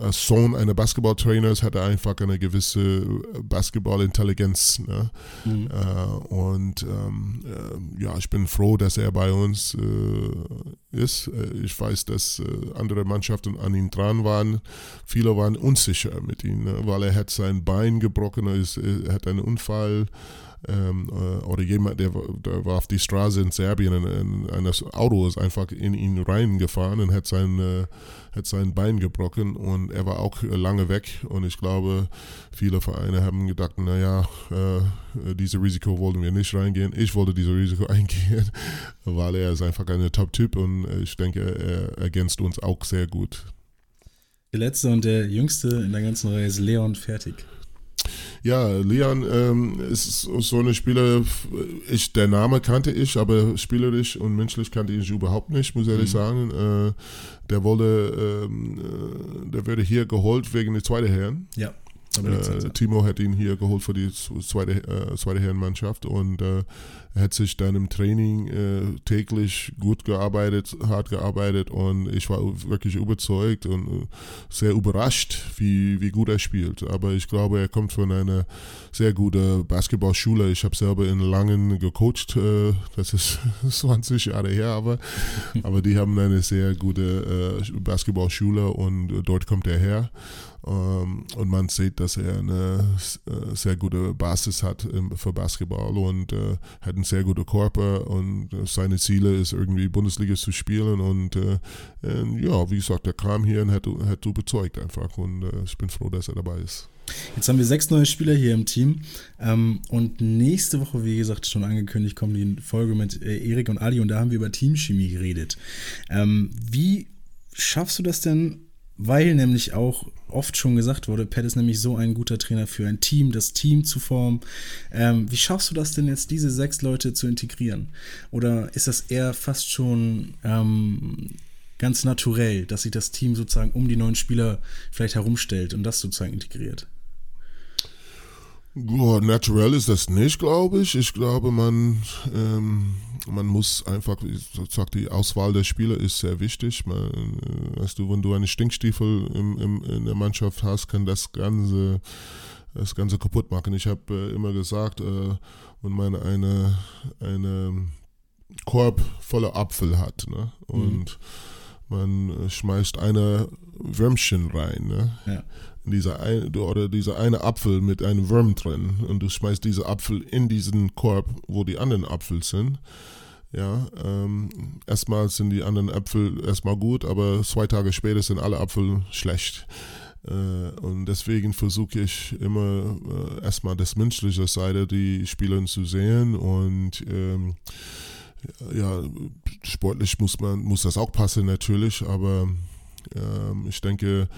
als Sohn eines Basketballtrainers hat er einfach eine gewisse Basketballintelligenz. Ne? Mhm. Äh, und ähm, äh, ja, ich bin froh, dass er bei uns äh, ist. Äh, ich weiß, dass äh, andere Mannschaften an ihm dran waren. Viele waren unsicher mit ihm, ne? weil er hat sein Bein gebrochen, er hat einen Unfall ähm, äh, oder jemand, der, der, war auf die Straße in Serbien und ein Auto ist einfach in ihn reingefahren und hat sein, äh, hat sein Bein gebrochen und er war auch lange weg und ich glaube, viele Vereine haben gedacht, naja, äh, dieses Risiko wollten wir nicht reingehen. Ich wollte dieses Risiko <laughs> eingehen, weil er ist einfach ein Top-Typ und ich denke, er ergänzt uns auch sehr gut. Der letzte und der jüngste in der ganzen Reihe ist Leon Fertig. Ja, Leon ähm, ist so eine Spieler, ich, der Name kannte ich, aber spielerisch und menschlich kannte ich überhaupt nicht, muss ich ehrlich mhm. sagen. Äh, der wurde, ähm, äh, der wurde hier geholt wegen der zweiten Herren. Ja. Äh, Timo hat ihn hier geholt für die zweite, äh, zweite Herrenmannschaft und äh, er hat sich dann im Training äh, täglich gut gearbeitet, hart gearbeitet und ich war wirklich überzeugt und äh, sehr überrascht, wie, wie gut er spielt. Aber ich glaube, er kommt von einer sehr guten Basketballschule. Ich habe selber in Langen gecoacht, äh, das ist <laughs> 20 Jahre her, aber, <laughs> aber die haben eine sehr gute Basketballschule und dort kommt er her. Ähm, und man sieht, dass er eine äh, sehr gute Basis hat für Basketball und äh, hat einen sehr guten Körper und äh, seine Ziele ist irgendwie Bundesliga zu spielen und ja, wie gesagt, der kam hier und hat, hat überzeugt einfach und ich bin froh, dass er dabei ist. Jetzt haben wir sechs neue Spieler hier im Team. Ähm, und nächste Woche, wie gesagt, schon angekündigt, kommt die Folge mit Erik und Ali und da haben wir über Teamchemie geredet. Ähm, wie schaffst du das denn, weil nämlich auch oft schon gesagt wurde, Pat ist nämlich so ein guter Trainer für ein Team, das Team zu formen. Ähm, wie schaffst du das denn jetzt, diese sechs Leute zu integrieren? Oder ist das eher fast schon ähm, ganz naturell, dass sich das Team sozusagen um die neuen Spieler vielleicht herumstellt und das sozusagen integriert? Ja, naturell ist das nicht, glaube ich. Ich glaube, man, ähm, man muss einfach, ich sag, die Auswahl der Spieler ist sehr wichtig. Man, äh, weißt du, wenn du eine Stinkstiefel im, im, in der Mannschaft hast, kann das Ganze, das Ganze kaputt machen. Ich habe äh, immer gesagt, äh, wenn man eine, eine Korb voller Apfel hat ne? und mhm. man äh, schmeißt eine Würmchen rein, ne? Ja dieser ein, oder dieser eine Apfel mit einem Wurm drin und du schmeißt diese Apfel in diesen Korb, wo die anderen Apfel sind. Ja, ähm, erstmal sind die anderen Äpfel erstmal gut, aber zwei Tage später sind alle Apfel schlecht. Äh, und deswegen versuche ich immer äh, erstmal das menschliche Seite die Spieler zu sehen und ähm, ja, sportlich muss man muss das auch passen natürlich, aber ähm, ich denke,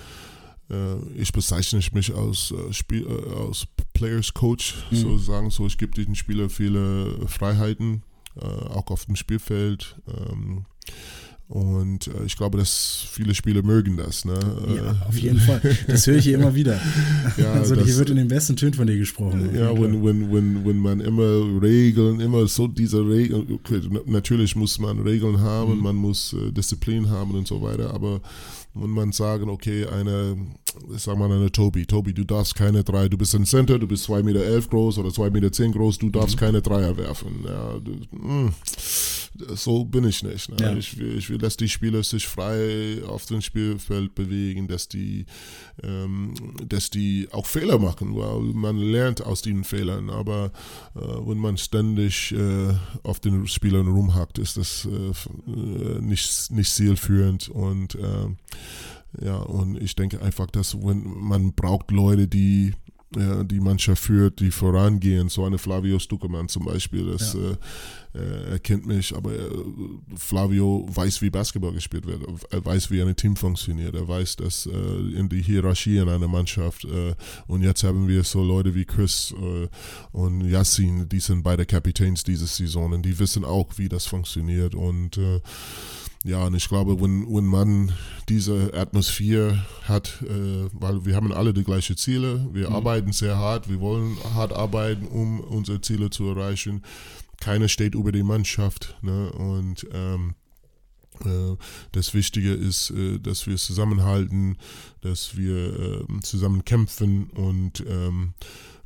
äh, ich bezeichne mich als, äh, Spiel, äh, als Players Coach, mhm. sozusagen. So, ich gebe den Spielern viele Freiheiten, auch auf dem Spielfeld. Ähm, und äh, ich glaube, dass viele Spieler mögen das. Ne? Ja, auf jeden Fall. Das höre ich hier immer wieder. <laughs> Ja, also das, hier wird in den besten Tönen von dir gesprochen. Ja, wenn, wenn, wenn, wenn man immer Regeln, immer so diese Regeln, okay, natürlich muss man Regeln haben, mhm. man muss äh, Disziplin haben und so weiter, aber wenn man sagen, okay, eine, sag mal eine Tobi, Tobi, du darfst keine drei, du bist ein Center, du bist 2,11 Meter elf groß oder 2,10 Meter zehn groß, du darfst mhm. keine Dreier werfen. Ja, mh, hm, so bin ich nicht. Ne? Ja. Ich, ich will, dass die Spieler sich frei auf dem Spielfeld bewegen, dass die, ähm, dass die auch Fehler machen, weil man lernt aus den Fehlern. Aber äh, wenn man ständig äh, auf den Spielern rumhackt, ist das äh, äh nicht, nicht zielführend und äh, ja, und ich denke einfach, dass wenn man braucht Leute, die ja, die Mannschaft führt, die vorangehen. So eine Flavio Stuckermann zum Beispiel, das, ja. äh, er kennt mich, aber äh, Flavio weiß, wie Basketball gespielt wird. Er weiß, wie ein Team funktioniert. Er weiß, dass äh, in die Hierarchie in einer Mannschaft äh, und jetzt haben wir so Leute wie Chris äh, und Yassin, die sind beide Kapitäns diese Saison und die wissen auch, wie das funktioniert und äh, ja, und ich glaube, wenn, wenn man diese Atmosphäre hat, äh, weil wir haben alle die gleichen Ziele, wir mhm. arbeiten sehr hart, wir wollen hart arbeiten, um unsere Ziele zu erreichen. Keiner steht über die Mannschaft. Ne? Und ähm, Äh, das Wichtige ist, äh, dass wir zusammenhalten, dass wir ähm, zusammen kämpfen und ähm,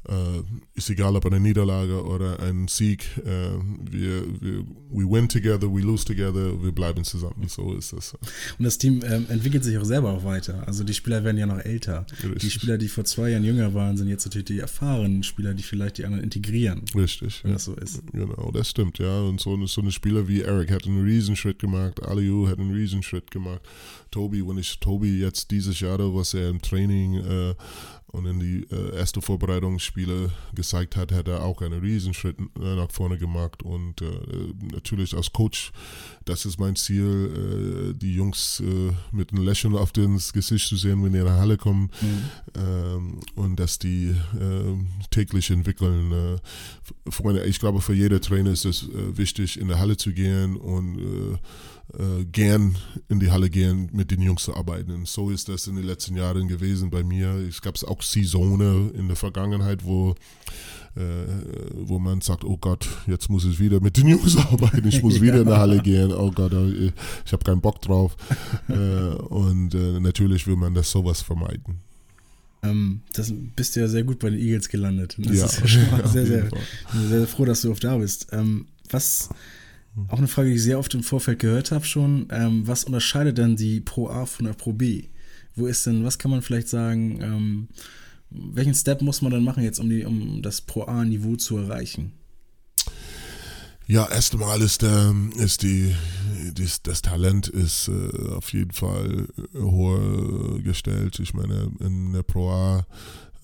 äh, ist egal ob eine Niederlage oder ein Sieg, äh, wir, wir we win together, we lose together, wir bleiben zusammen. So ist das. Und das Team ähm, entwickelt sich auch selber auch weiter. Also die Spieler werden ja noch älter. Richtig. Die Spieler, die vor zwei Jahren jünger waren, sind jetzt natürlich die erfahrenen Spieler, die vielleicht die anderen integrieren. Richtig. Wenn ja. das so ist. Genau, das stimmt, ja. Und so, so eine Spieler wie Eric hat einen Riesenschritt gemacht, Aliu hat einen Riesenschritt gemacht. Toby, wenn ich Toby jetzt dieses Jahr, was er im Training äh, und in die äh, erste Vorbereitungsspiele gezeigt hat, hat er auch einen Riesenschritt äh, nach vorne gemacht. Und äh, natürlich als Coach, das ist mein Ziel, äh, die Jungs äh, mit einem Lächeln auf das Gesicht zu sehen, wenn die in die Halle kommen mhm. Ähm, und dass die ähm, täglich entwickeln. Äh, ich glaube, für jeder Trainer ist es wichtig, in der Halle zu gehen und äh, gern in die Halle gehen, mit den Jungs zu arbeiten. Und so ist das in den letzten Jahren gewesen bei mir. Es gab auch Saisone in der Vergangenheit, wo äh, wo man sagt, oh Gott, jetzt muss ich wieder mit den Jungs <laughs> arbeiten, ich muss wieder in die Halle <laughs> gehen, oh Gott, äh, ich habe keinen Bock drauf. äh, und äh, natürlich will man das sowas vermeiden. Ähm, das bist du ja sehr gut bei den Eagles gelandet. Das ja, ist ja schon mal <laughs> sehr, sehr, sehr, sehr, froh, dass du oft da bist. Ähm, was auch eine Frage, die ich sehr oft im Vorfeld gehört habe schon. Ähm, was unterscheidet denn die Pro A von der Pro B? Wo ist denn, was kann man vielleicht sagen, ähm, welchen Step muss man dann machen jetzt, um, die, um das Pro A-Niveau zu erreichen? Ja, erst einmal ist, der, ist die, die, das Talent ist äh, auf jeden Fall hoher gestellt. Ich meine, in der Pro A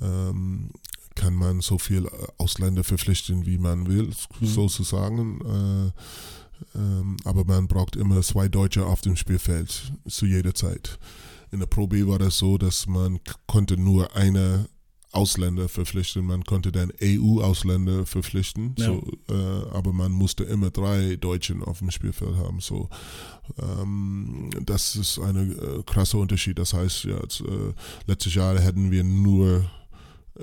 ähm, kann man so viel Ausländer verpflichten, wie man will, mhm. sozusagen. Äh, ähm, aber man braucht immer zwei Deutsche auf dem Spielfeld zu jeder Zeit. In der Pro B war das so, dass man konnte nur eine Ausländer verpflichten, man konnte dann EU-Ausländer verpflichten, ja. so, äh, aber man musste immer drei Deutschen auf dem Spielfeld haben. So, ähm, das ist ein äh, krasser Unterschied. Das heißt, ja, jetzt, äh, letztes Jahr hätten wir nur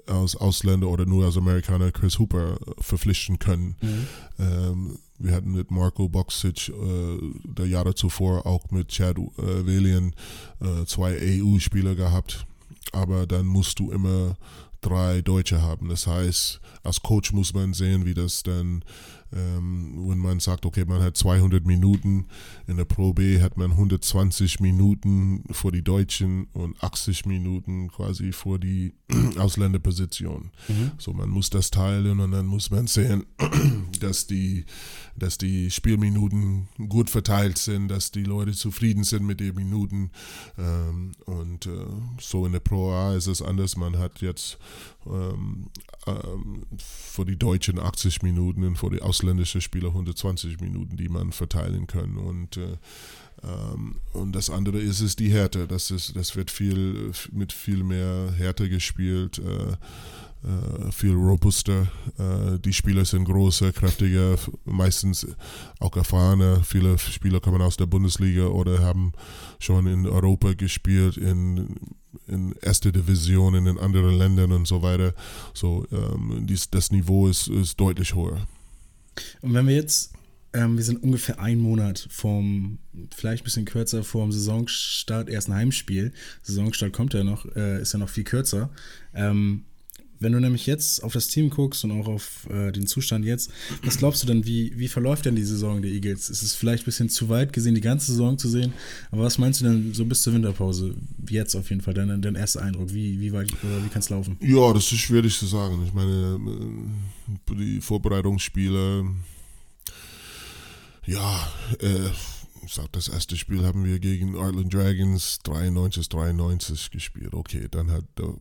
als Ausländer oder nur als Amerikaner Chris Hooper verpflichten können. Mhm. Ähm, wir hatten mit Marco Boxic äh, der Jahre zuvor auch mit Chad äh, Velian äh, zwei EU-Spieler gehabt. Aber dann musst du immer drei Deutsche haben. Das heißt, als Coach muss man sehen, wie das dann wenn man sagt, okay, man hat 200 Minuten, in der Pro B hat man 120 Minuten vor die Deutschen und 80 Minuten quasi vor die <clears throat> Ausländerposition. Mhm. So, man muss das teilen und dann muss man sehen, <clears throat> dass die, dass die Spielminuten gut verteilt sind, dass die Leute zufrieden sind mit den Minuten. Ähm, und äh, so in der Pro A ist es anders. Man hat jetzt ähm, ähm, für die Deutschen 80 Minuten und für die ausländischen Spieler 120 Minuten, die man verteilen kann. Und, äh, ähm, und das andere ist es die Härte. Das, ist, das wird viel mit viel mehr Härte gespielt. Äh, äh, viel robuster. Äh, die Spieler sind größer, kräftiger, meistens auch erfahrener. Viele Spieler kommen aus der Bundesliga oder haben schon in Europa gespielt, in, in erste Division, in den anderen Ländern und so weiter. So, ähm, dies, das Niveau ist, ist deutlich höher. Und wenn wir jetzt ähm, wir sind ungefähr einen Monat vom, vielleicht ein bisschen kürzer, vor dem Saisonstart, erst ein Heimspiel. Saisonstart kommt ja noch, äh, ist ja noch viel kürzer. Ähm, wenn du nämlich jetzt auf das Team guckst und auch auf äh, den Zustand jetzt, was glaubst du denn, wie, wie verläuft denn die Saison der Eagles? Ist es vielleicht ein bisschen zu weit gesehen, die ganze Saison zu sehen? Aber was meinst du denn so bis zur Winterpause? Jetzt auf jeden Fall, dein, dein erster Eindruck, wie, wie weit oder wie kann es laufen? Ja, das ist schwierig zu sagen. Ich meine, äh, die Vorbereitungsspiele, ja, äh, sag, das erste Spiel haben wir gegen Ireland Dragons 93 93 gespielt. Okay, dann hat, da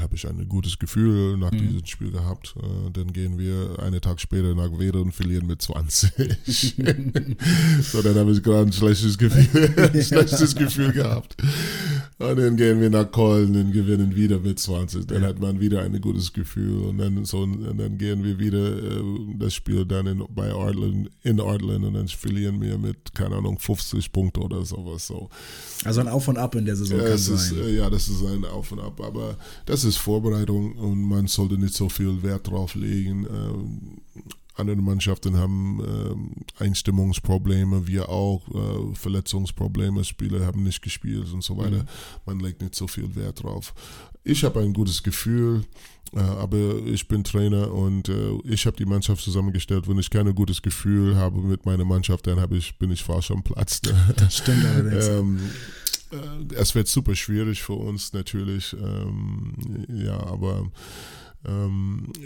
habe ich ein gutes Gefühl nach mhm. diesem Spiel gehabt. Äh, dann gehen wir einen Tag später nach Wede und verlieren mit 20. <laughs> so, dann habe ich gerade ein schlechtes Gefühl, <laughs> ein schlechtes Gefühl gehabt. Und dann gehen wir nach Köln und gewinnen wieder mit 20. Dann hat man wieder ein gutes Gefühl. Und dann, so, und dann gehen wir wieder äh, das Spiel dann in, bei Artland, in Artland und dann verlieren wir mit, keine Ahnung, 50 Punkte oder sowas. So. Also ein Auf und Ab in der Saison ja, kann sein. Ist, äh, ja, das ist ein Auf und Ab. Aber das ist Vorbereitung und man sollte nicht so viel Wert drauf legen. Andere Mannschaften haben äh, Einstimmungsprobleme, wir auch, äh, Verletzungsprobleme, Spieler haben nicht gespielt und so weiter. Mhm. Man legt nicht so viel Wert drauf. Ich habe ein gutes Gefühl, äh, aber ich bin Trainer und äh, ich habe die Mannschaft zusammengestellt. Wenn ich kein gutes Gefühl habe mit meiner Mannschaft, dann ich, bin ich falsch am Platz. <laughs> Das stimmt allerdings. ähm, äh, es wird super schwierig für uns natürlich. Ähm, ja, aber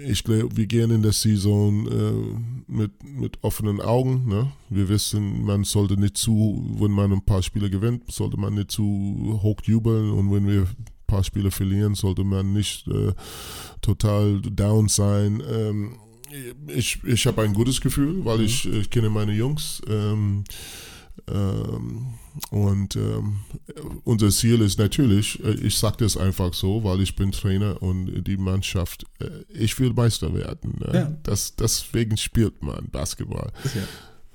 ich glaube, wir gehen in der Saison äh, mit, mit offenen Augen. Ne? Wir wissen, man sollte nicht zu, wenn man ein paar Spiele gewinnt, sollte man nicht zu hoch jubeln und wenn wir ein paar Spiele verlieren, sollte man nicht äh, total down sein. Ähm, ich ich habe ein gutes Gefühl, weil mhm. ich, ich kenne meine Jungs. Ähm, ähm, und ähm, unser Ziel ist natürlich, äh, ich sage das einfach so, weil ich bin Trainer und die Mannschaft, äh, ich will Meister werden. Ne? Ja. Das, deswegen spielt man Basketball. Ja.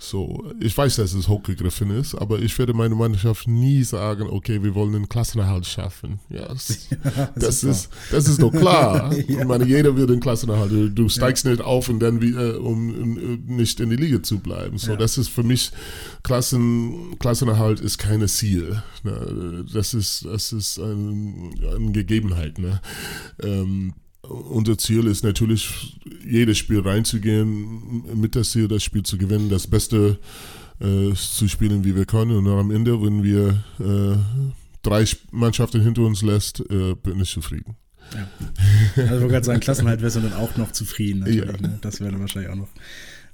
So, ich weiß, dass es hochgegriffen ist, aber ich werde meine Mannschaft nie sagen, okay, wir wollen einen Klassenerhalt schaffen. Ja, das, ja, das <laughs> ist, das ist doch klar. <laughs> ja. Ich meine, jeder will den Klassenerhalt. Du steigst ja. nicht auf und dann, wieder, um nicht in die Liga zu bleiben. So, das ist für mich, Klassen, Klassenerhalt ist keine Ziel. Ne? Das ist, das ist ein, eine Gegebenheit. Ne? Ähm, unser Ziel ist natürlich, jedes Spiel reinzugehen, mit das Ziel, das Spiel zu gewinnen, das Beste äh, zu spielen, wie wir können. Und dann am Ende, wenn wir äh, drei Mannschaften hinter uns lässt, äh, bin ich zufrieden. Ja. Also ich wollte gerade sagen, Klassenhalt wärst du dann auch noch zufrieden. Ja. Ne? Das wäre wahrscheinlich auch noch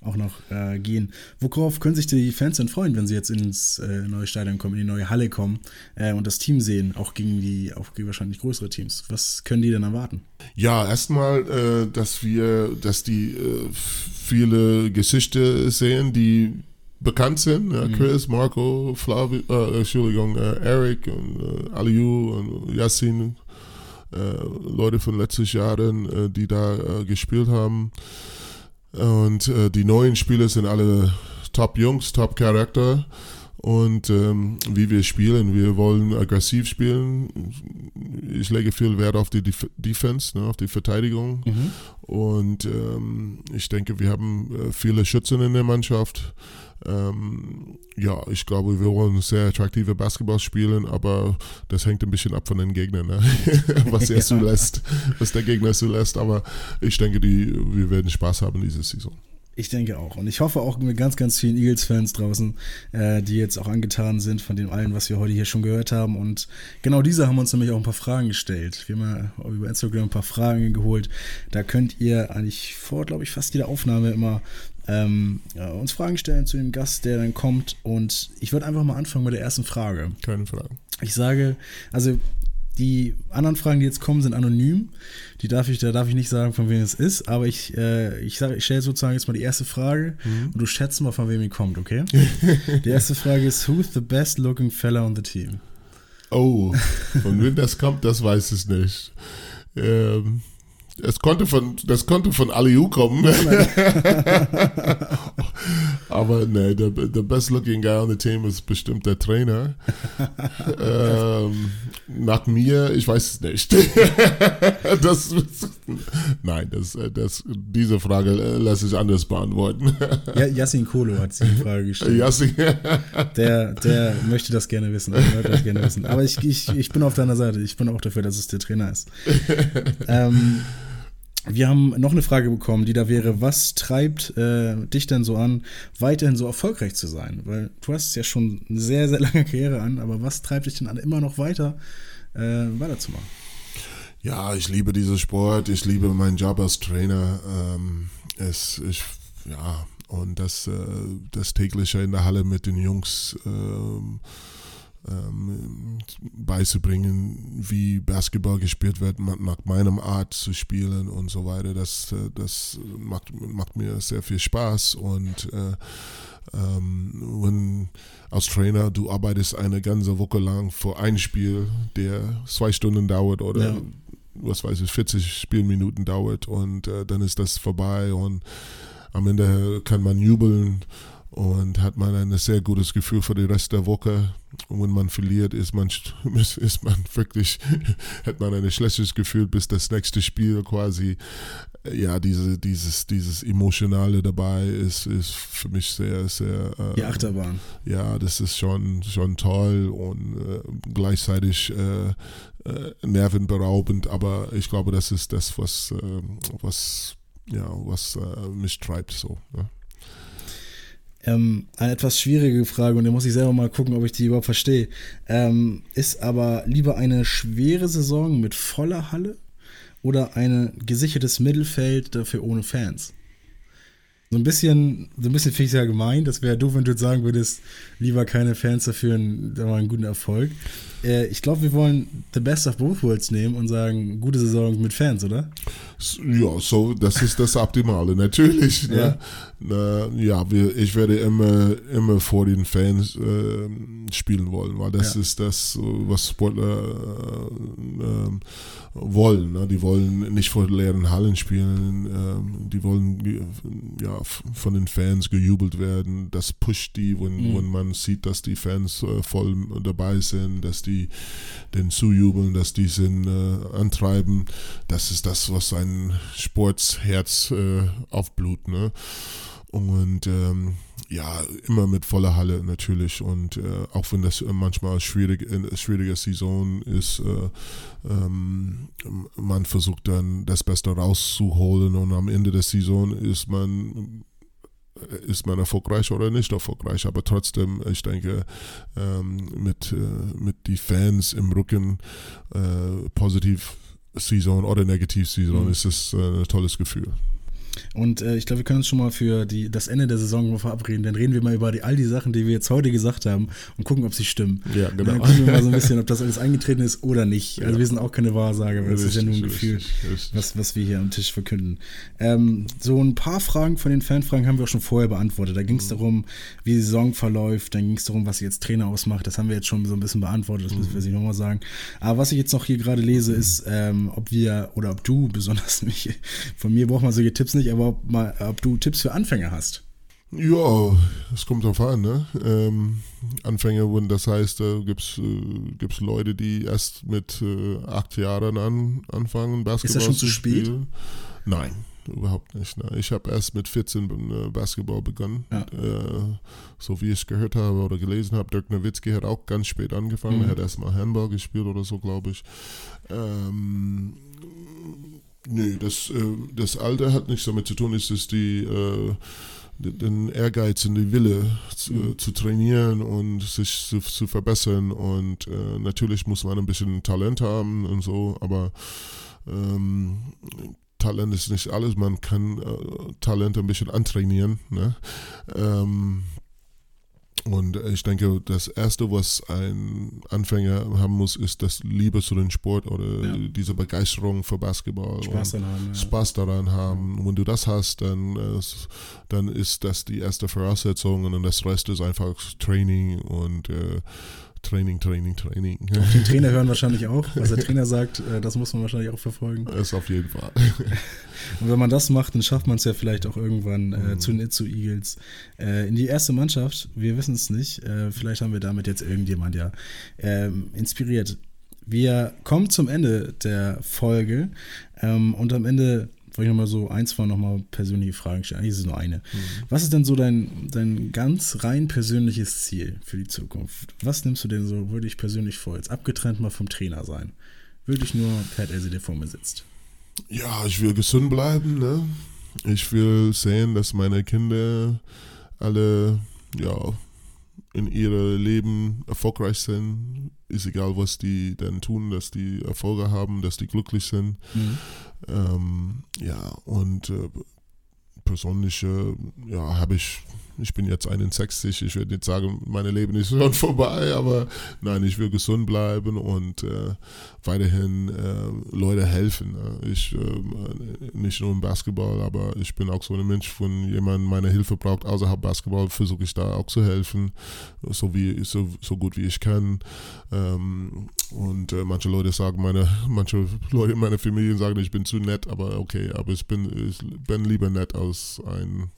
auch noch äh, gehen. Worauf können sich die Fans denn freuen, wenn sie jetzt ins äh, neue Stadion kommen, in die neue Halle kommen äh, und das Team sehen, auch gegen die auch gegen wahrscheinlich größere Teams? Was können die denn erwarten? Ja, erstmal, äh, dass wir, dass die äh, viele Geschichte sehen, die bekannt sind. Mhm. Chris, Marco, Flavio, äh, Entschuldigung, Eric und Aliu und Yassin. Leute von letzten Jahren, die da gespielt haben. Und äh, die neuen Spieler sind alle Top-Jungs, Top-Charakter. Und ähm, wie wir spielen, wir wollen aggressiv spielen. Ich lege viel Wert auf die Def Defense, ne, auf die Verteidigung. Mhm. Und ähm, ich denke, wir haben äh, viele Schützen in der Mannschaft. Ähm, ja, ich glaube, wir wollen sehr attraktive Basketball spielen, aber das hängt ein bisschen ab von den Gegnern, ne? <laughs> was er zulässt, <laughs> was der Gegner zulässt. Aber ich denke, die, wir werden Spaß haben diese Saison. Ich denke auch. Und ich hoffe auch mit ganz, ganz vielen Eagles-Fans draußen, äh, die jetzt auch angetan sind von dem allen, was wir heute hier schon gehört haben. Und genau diese haben uns nämlich auch ein paar Fragen gestellt. Wir haben ja über Instagram ein paar Fragen geholt. Da könnt ihr eigentlich vor, glaube ich, fast jeder Aufnahme immer ähm, ja, uns Fragen stellen zu dem Gast, der dann kommt. Und ich würde einfach mal anfangen mit der ersten Frage. Keine Frage. Ich sage, also die anderen Fragen, die jetzt kommen, sind anonym. Die darf ich, da darf ich nicht sagen, von wem es ist, aber ich, äh, ich, ich stelle sozusagen jetzt mal die erste Frage mhm. und du schätzt mal, von wem die kommt, okay? <laughs> die erste Frage ist: Who's the best looking fella on the team? Oh, von wem das kommt, das weiß ich nicht. Ähm, es konnte von, das konnte von Aliu kommen. <laughs> Aber ne, der, der best looking guy on the team ist bestimmt der Trainer. ähm, nach mir, ich weiß es nicht. <laughs> das, nein, das, das, diese Frage lasse ich anders beantworten. Ja, Yassin Kolo hat die Frage gestellt. Yassin. Der, der möchte das gerne wissen. Das gerne wissen. Aber ich, ich, ich bin auf deiner Seite. Ich bin auch dafür, dass es der Trainer ist. Ähm, wir haben noch eine Frage bekommen, die da wäre, was treibt äh, dich denn so an, weiterhin so erfolgreich zu sein? Weil du hast ja schon eine sehr, sehr lange Karriere an, aber was treibt dich denn an, immer noch weiter äh, weiterzumachen? Ja, ich liebe diesen Sport, ich liebe meinen Job als Trainer. Ähm, es, ich, ja, und das, äh, das tägliche in der Halle mit den Jungs. Ähm, ähm, beizubringen, wie Basketball gespielt wird, nach meinem Art zu spielen und so weiter. Das, äh, das macht, macht mir sehr viel Spaß und äh, ähm, wenn als Trainer du arbeitest eine ganze Woche lang für ein Spiel, der zwei Stunden dauert oder ja. was weiß ich, 40 Spielminuten dauert und äh, dann ist das vorbei und am Ende kann man jubeln und hat man ein sehr gutes Gefühl für den Rest der Woche. Und wenn man verliert, ist man, <laughs> ist man wirklich, <laughs> hat man ein schlechtes Gefühl, bis das nächste Spiel quasi ja, diese, dieses, dieses Emotionale dabei ist, ist für mich sehr, sehr. Äh, Die Achterbahn. Ja, das ist schon, schon toll und äh, gleichzeitig äh, äh nervenberaubend, aber ich glaube, das ist das, was, äh, was, ja, was äh, mich treibt so. Ne? Ähm, eine etwas schwierige Frage und da muss ich selber mal gucken, ob ich die überhaupt verstehe. Ähm, ist aber lieber eine schwere Saison mit voller Halle oder ein gesichertes Mittelfeld dafür ohne Fans? So ein bisschen, so ein bisschen finde ich es ja gemein. Das wäre doof, wenn du jetzt sagen würdest, lieber keine Fans dafür, einen, einen guten Erfolg. Äh, ich glaube, wir wollen the best of both worlds nehmen und sagen, gute Saison mit Fans, oder? Ja, so, das ist das Optimale, natürlich. Ne? Ja, Na, ja wir, ich werde immer, immer vor den Fans äh, spielen wollen, weil das ja. ist das, was Sportler äh, äh, wollen. Ne? Die wollen nicht vor leeren Hallen spielen, ähm, die wollen ja, von den Fans gejubelt werden. Das pusht die, wenn, mhm. wenn man sieht, dass die Fans äh, voll dabei sind, dass die den zujubeln, dass die sind äh, antreiben. Das ist das, was ein Sportsherz äh, aufblut. Ne? Und ähm, ja, immer mit voller Halle natürlich. Und äh, auch wenn das manchmal schwierig, eine schwierige Saison ist, äh, ähm, man versucht dann das Beste rauszuholen und am Ende der Saison ist man ist man erfolgreich oder nicht erfolgreich, aber trotzdem, ich denke, ähm, mit, äh, mit die Fans im Rücken äh, positiv Saison oder negativ Saison mhm. ist es äh, ein tolles Gefühl. Und äh, ich glaube, wir können uns schon mal für die, das Ende der Saison verabreden. Dann reden wir mal über die, all die Sachen, die wir jetzt heute gesagt haben und gucken, ob sie stimmen. Ja, genau. Dann gucken wir mal so ein bisschen, ob das alles eingetreten ist oder nicht. Also ja. wir sind auch keine Wahrsage, weil das ist ja nur ein Gefühl, richtig, richtig. Was, was wir hier am Tisch verkünden. Ähm, so ein paar Fragen von den Fanfragen haben wir auch schon vorher beantwortet. Da ging es mhm. darum, wie die Saison verläuft. Dann ging es darum, was jetzt Trainer ausmacht. Das haben wir jetzt schon so ein bisschen beantwortet. Das müssen wir mhm. sich nochmal sagen. Aber was ich jetzt noch hier gerade lese, ist, ähm, ob wir oder ob du <laughs> besonders mich, von mir braucht man solche Tipps nicht, aber ob, mal, ob du Tipps für Anfänger hast. Ja, es kommt drauf an, ne? Ähm, Anfänger, wenn das heißt, da gibt es äh, Leute, die erst mit äh, acht Jahren an, anfangen, Basketball Ist das schon zu spät? Nein, überhaupt nicht. Ne? Ich habe erst mit 14 äh, Basketball begonnen. Ja. Äh, so wie ich gehört habe oder gelesen habe, Dirk Nowitzki hat auch ganz spät angefangen. Mhm. Er hat erst mal Handball gespielt oder so, glaube ich. Ähm, Nee, das, äh, das Alter hat nichts damit zu tun, es ist die, äh, den Ehrgeiz und die Wille zu, mhm. zu trainieren und sich zu, zu verbessern. Und äh, natürlich muss man ein bisschen Talent haben und so, aber ähm, Talent ist nicht alles. Man kann äh, Talent ein bisschen antrainieren. Ne? Ähm, und ich denke, das Erste, was ein Anfänger haben muss, ist das Liebe zu dem Sport oder ja. diese Begeisterung für Basketball. Spaß daran haben. Spaß daran haben. Und wenn du das hast, dann, äh, dann ist das die erste Voraussetzung und das Rest ist einfach Training und äh, Training, Training, Training. Auf den Trainer <laughs> hören wahrscheinlich auch. Was der Trainer sagt, äh, das muss man wahrscheinlich auch verfolgen. Das auf jeden Fall. <laughs> Und wenn man das macht, dann schafft man es ja vielleicht auch irgendwann äh, mhm. zu den Itzu Eagles äh, in die erste Mannschaft. Wir wissen es nicht. Äh, vielleicht haben wir damit jetzt irgendjemand ja ähm, inspiriert. Wir kommen zum Ende der Folge ähm, und am Ende wollte ich nochmal so ein, zwei nochmal persönliche Fragen stellen. Eigentlich ist es nur eine. Mhm. Was ist denn so dein, dein ganz rein persönliches Ziel für die Zukunft? Was nimmst du denn so wirklich persönlich vor? Jetzt abgetrennt mal vom Trainer sein. Wirklich nur Pat Else, der vor mir sitzt. Ja, ich will gesund bleiben. Ne? Ich will sehen, dass meine Kinder alle ja, in ihrem Leben erfolgreich sind. Ist egal, was die dann tun, dass die Erfolge haben, dass die glücklich sind. Mhm. Ähm, ja, und äh, persönliche, ja, habe ich ich bin jetzt 61, ich würde nicht sagen, mein Leben ist <laughs> schon vorbei, aber nein, ich will gesund bleiben und äh, weiterhin äh, Leute helfen. Ne? Ich, äh, nicht nur im Basketball, aber ich bin auch so ein Mensch, wenn jemand meine Hilfe braucht außerhalb Basketball, versuche ich da auch zu helfen, so, wie, so, so gut wie ich kann. Ähm, und äh, manche Leute sagen, meine, <laughs> manche Leute in meiner Familie sagen, ich bin zu nett, aber okay, aber ich bin, ich bin lieber nett als ein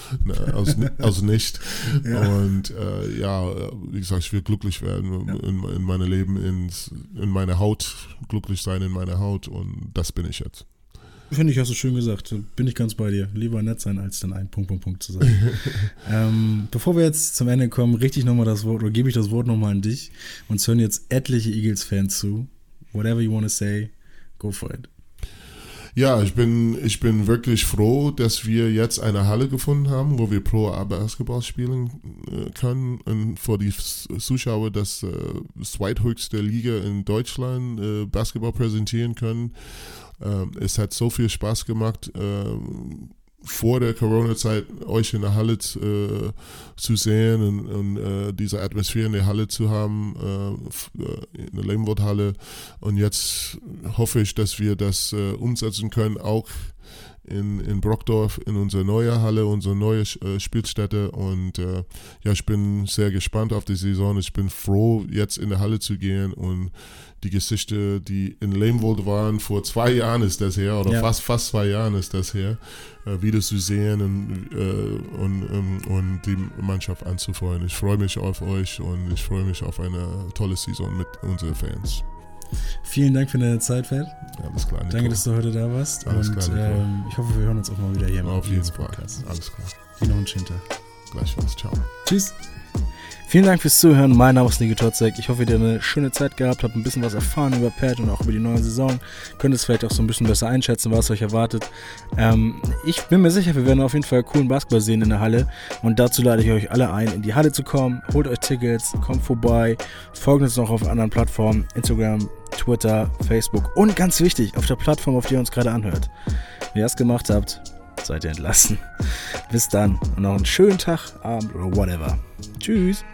<laughs> ne, aus, aus nicht. <laughs> ja. Und äh, ja, wie gesagt, ich will glücklich werden ja. in, in meinem Leben, in, in meiner Haut, glücklich sein in meiner Haut und das bin ich jetzt. Finde ich, hast du schön gesagt. Bin ich ganz bei dir. Lieber nett sein, als dann ein Punkt, Punkt, Punkt zu sagen. <laughs> ähm, bevor wir jetzt zum Ende kommen, richte ich nochmal das Wort oder gebe ich das Wort nochmal an dich. Uns hören jetzt etliche Eagles-Fans zu. Whatever you want to say, go for it. Ja, ich bin, ich bin wirklich froh, dass wir jetzt eine Halle gefunden haben, wo wir Pro Basketball spielen äh, können und vor die Zuschauer das äh, zweithöchste Liga in Deutschland äh, Basketball präsentieren können. Ähm, es hat so viel Spaß gemacht. Ähm, vor der Corona-Zeit euch in der Halle äh, zu sehen und, und äh, diese Atmosphäre in der Halle zu haben, äh, äh in der Lehmwood-Halle. Und jetzt hoffe ich, dass wir das äh, umsetzen können, auch in, in Brockdorf, in unsere neue Halle, unsere neue äh, Spielstätte. Und ja, ich bin sehr gespannt auf die Saison. Ich bin froh, jetzt in der Halle zu gehen und die Geschichte, die in Lamewold waren, vor zwei Jahren ist das her, oder ja. fast, fast zwei Jahren ist das her, äh, wieder zu sehen und, äh, und, ähm, und die Mannschaft anzufreuen. Ich freue mich auf euch und ich freue mich auf eine tolle Saison mit unseren Fans. Vielen Dank für deine Zeit, Fred. Alles klar. Nico. Danke, dass du heute da warst. Alles und klar, ähm, ich hoffe, wir hören uns auch mal wieder hier. Auf jeden Fall. Podcast. Alles klar. Dir noch einen schönen Tag. Gleichfalls. Ciao. Tschüss. Vielen Dank fürs Zuhören. Mein Name ist Nico Totzek. Ich hoffe, ihr habt eine schöne Zeit gehabt, habt ein bisschen was erfahren über Pat und auch über die neue Saison. Könnt es vielleicht auch so ein bisschen besser einschätzen, was euch erwartet. Ähm, ich bin mir sicher, wir werden auf jeden Fall coolen Basketball sehen in der Halle. Und dazu lade ich euch alle ein, in die Halle zu kommen. Holt euch Tickets, kommt vorbei. Folgt uns noch auf anderen Plattformen: Instagram, Twitter, Facebook und ganz wichtig, auf der Plattform, auf die ihr uns gerade anhört. Wenn ihr das gemacht habt, seid ihr entlassen. Bis dann und noch einen schönen Tag, Abend oder whatever. Tschüss.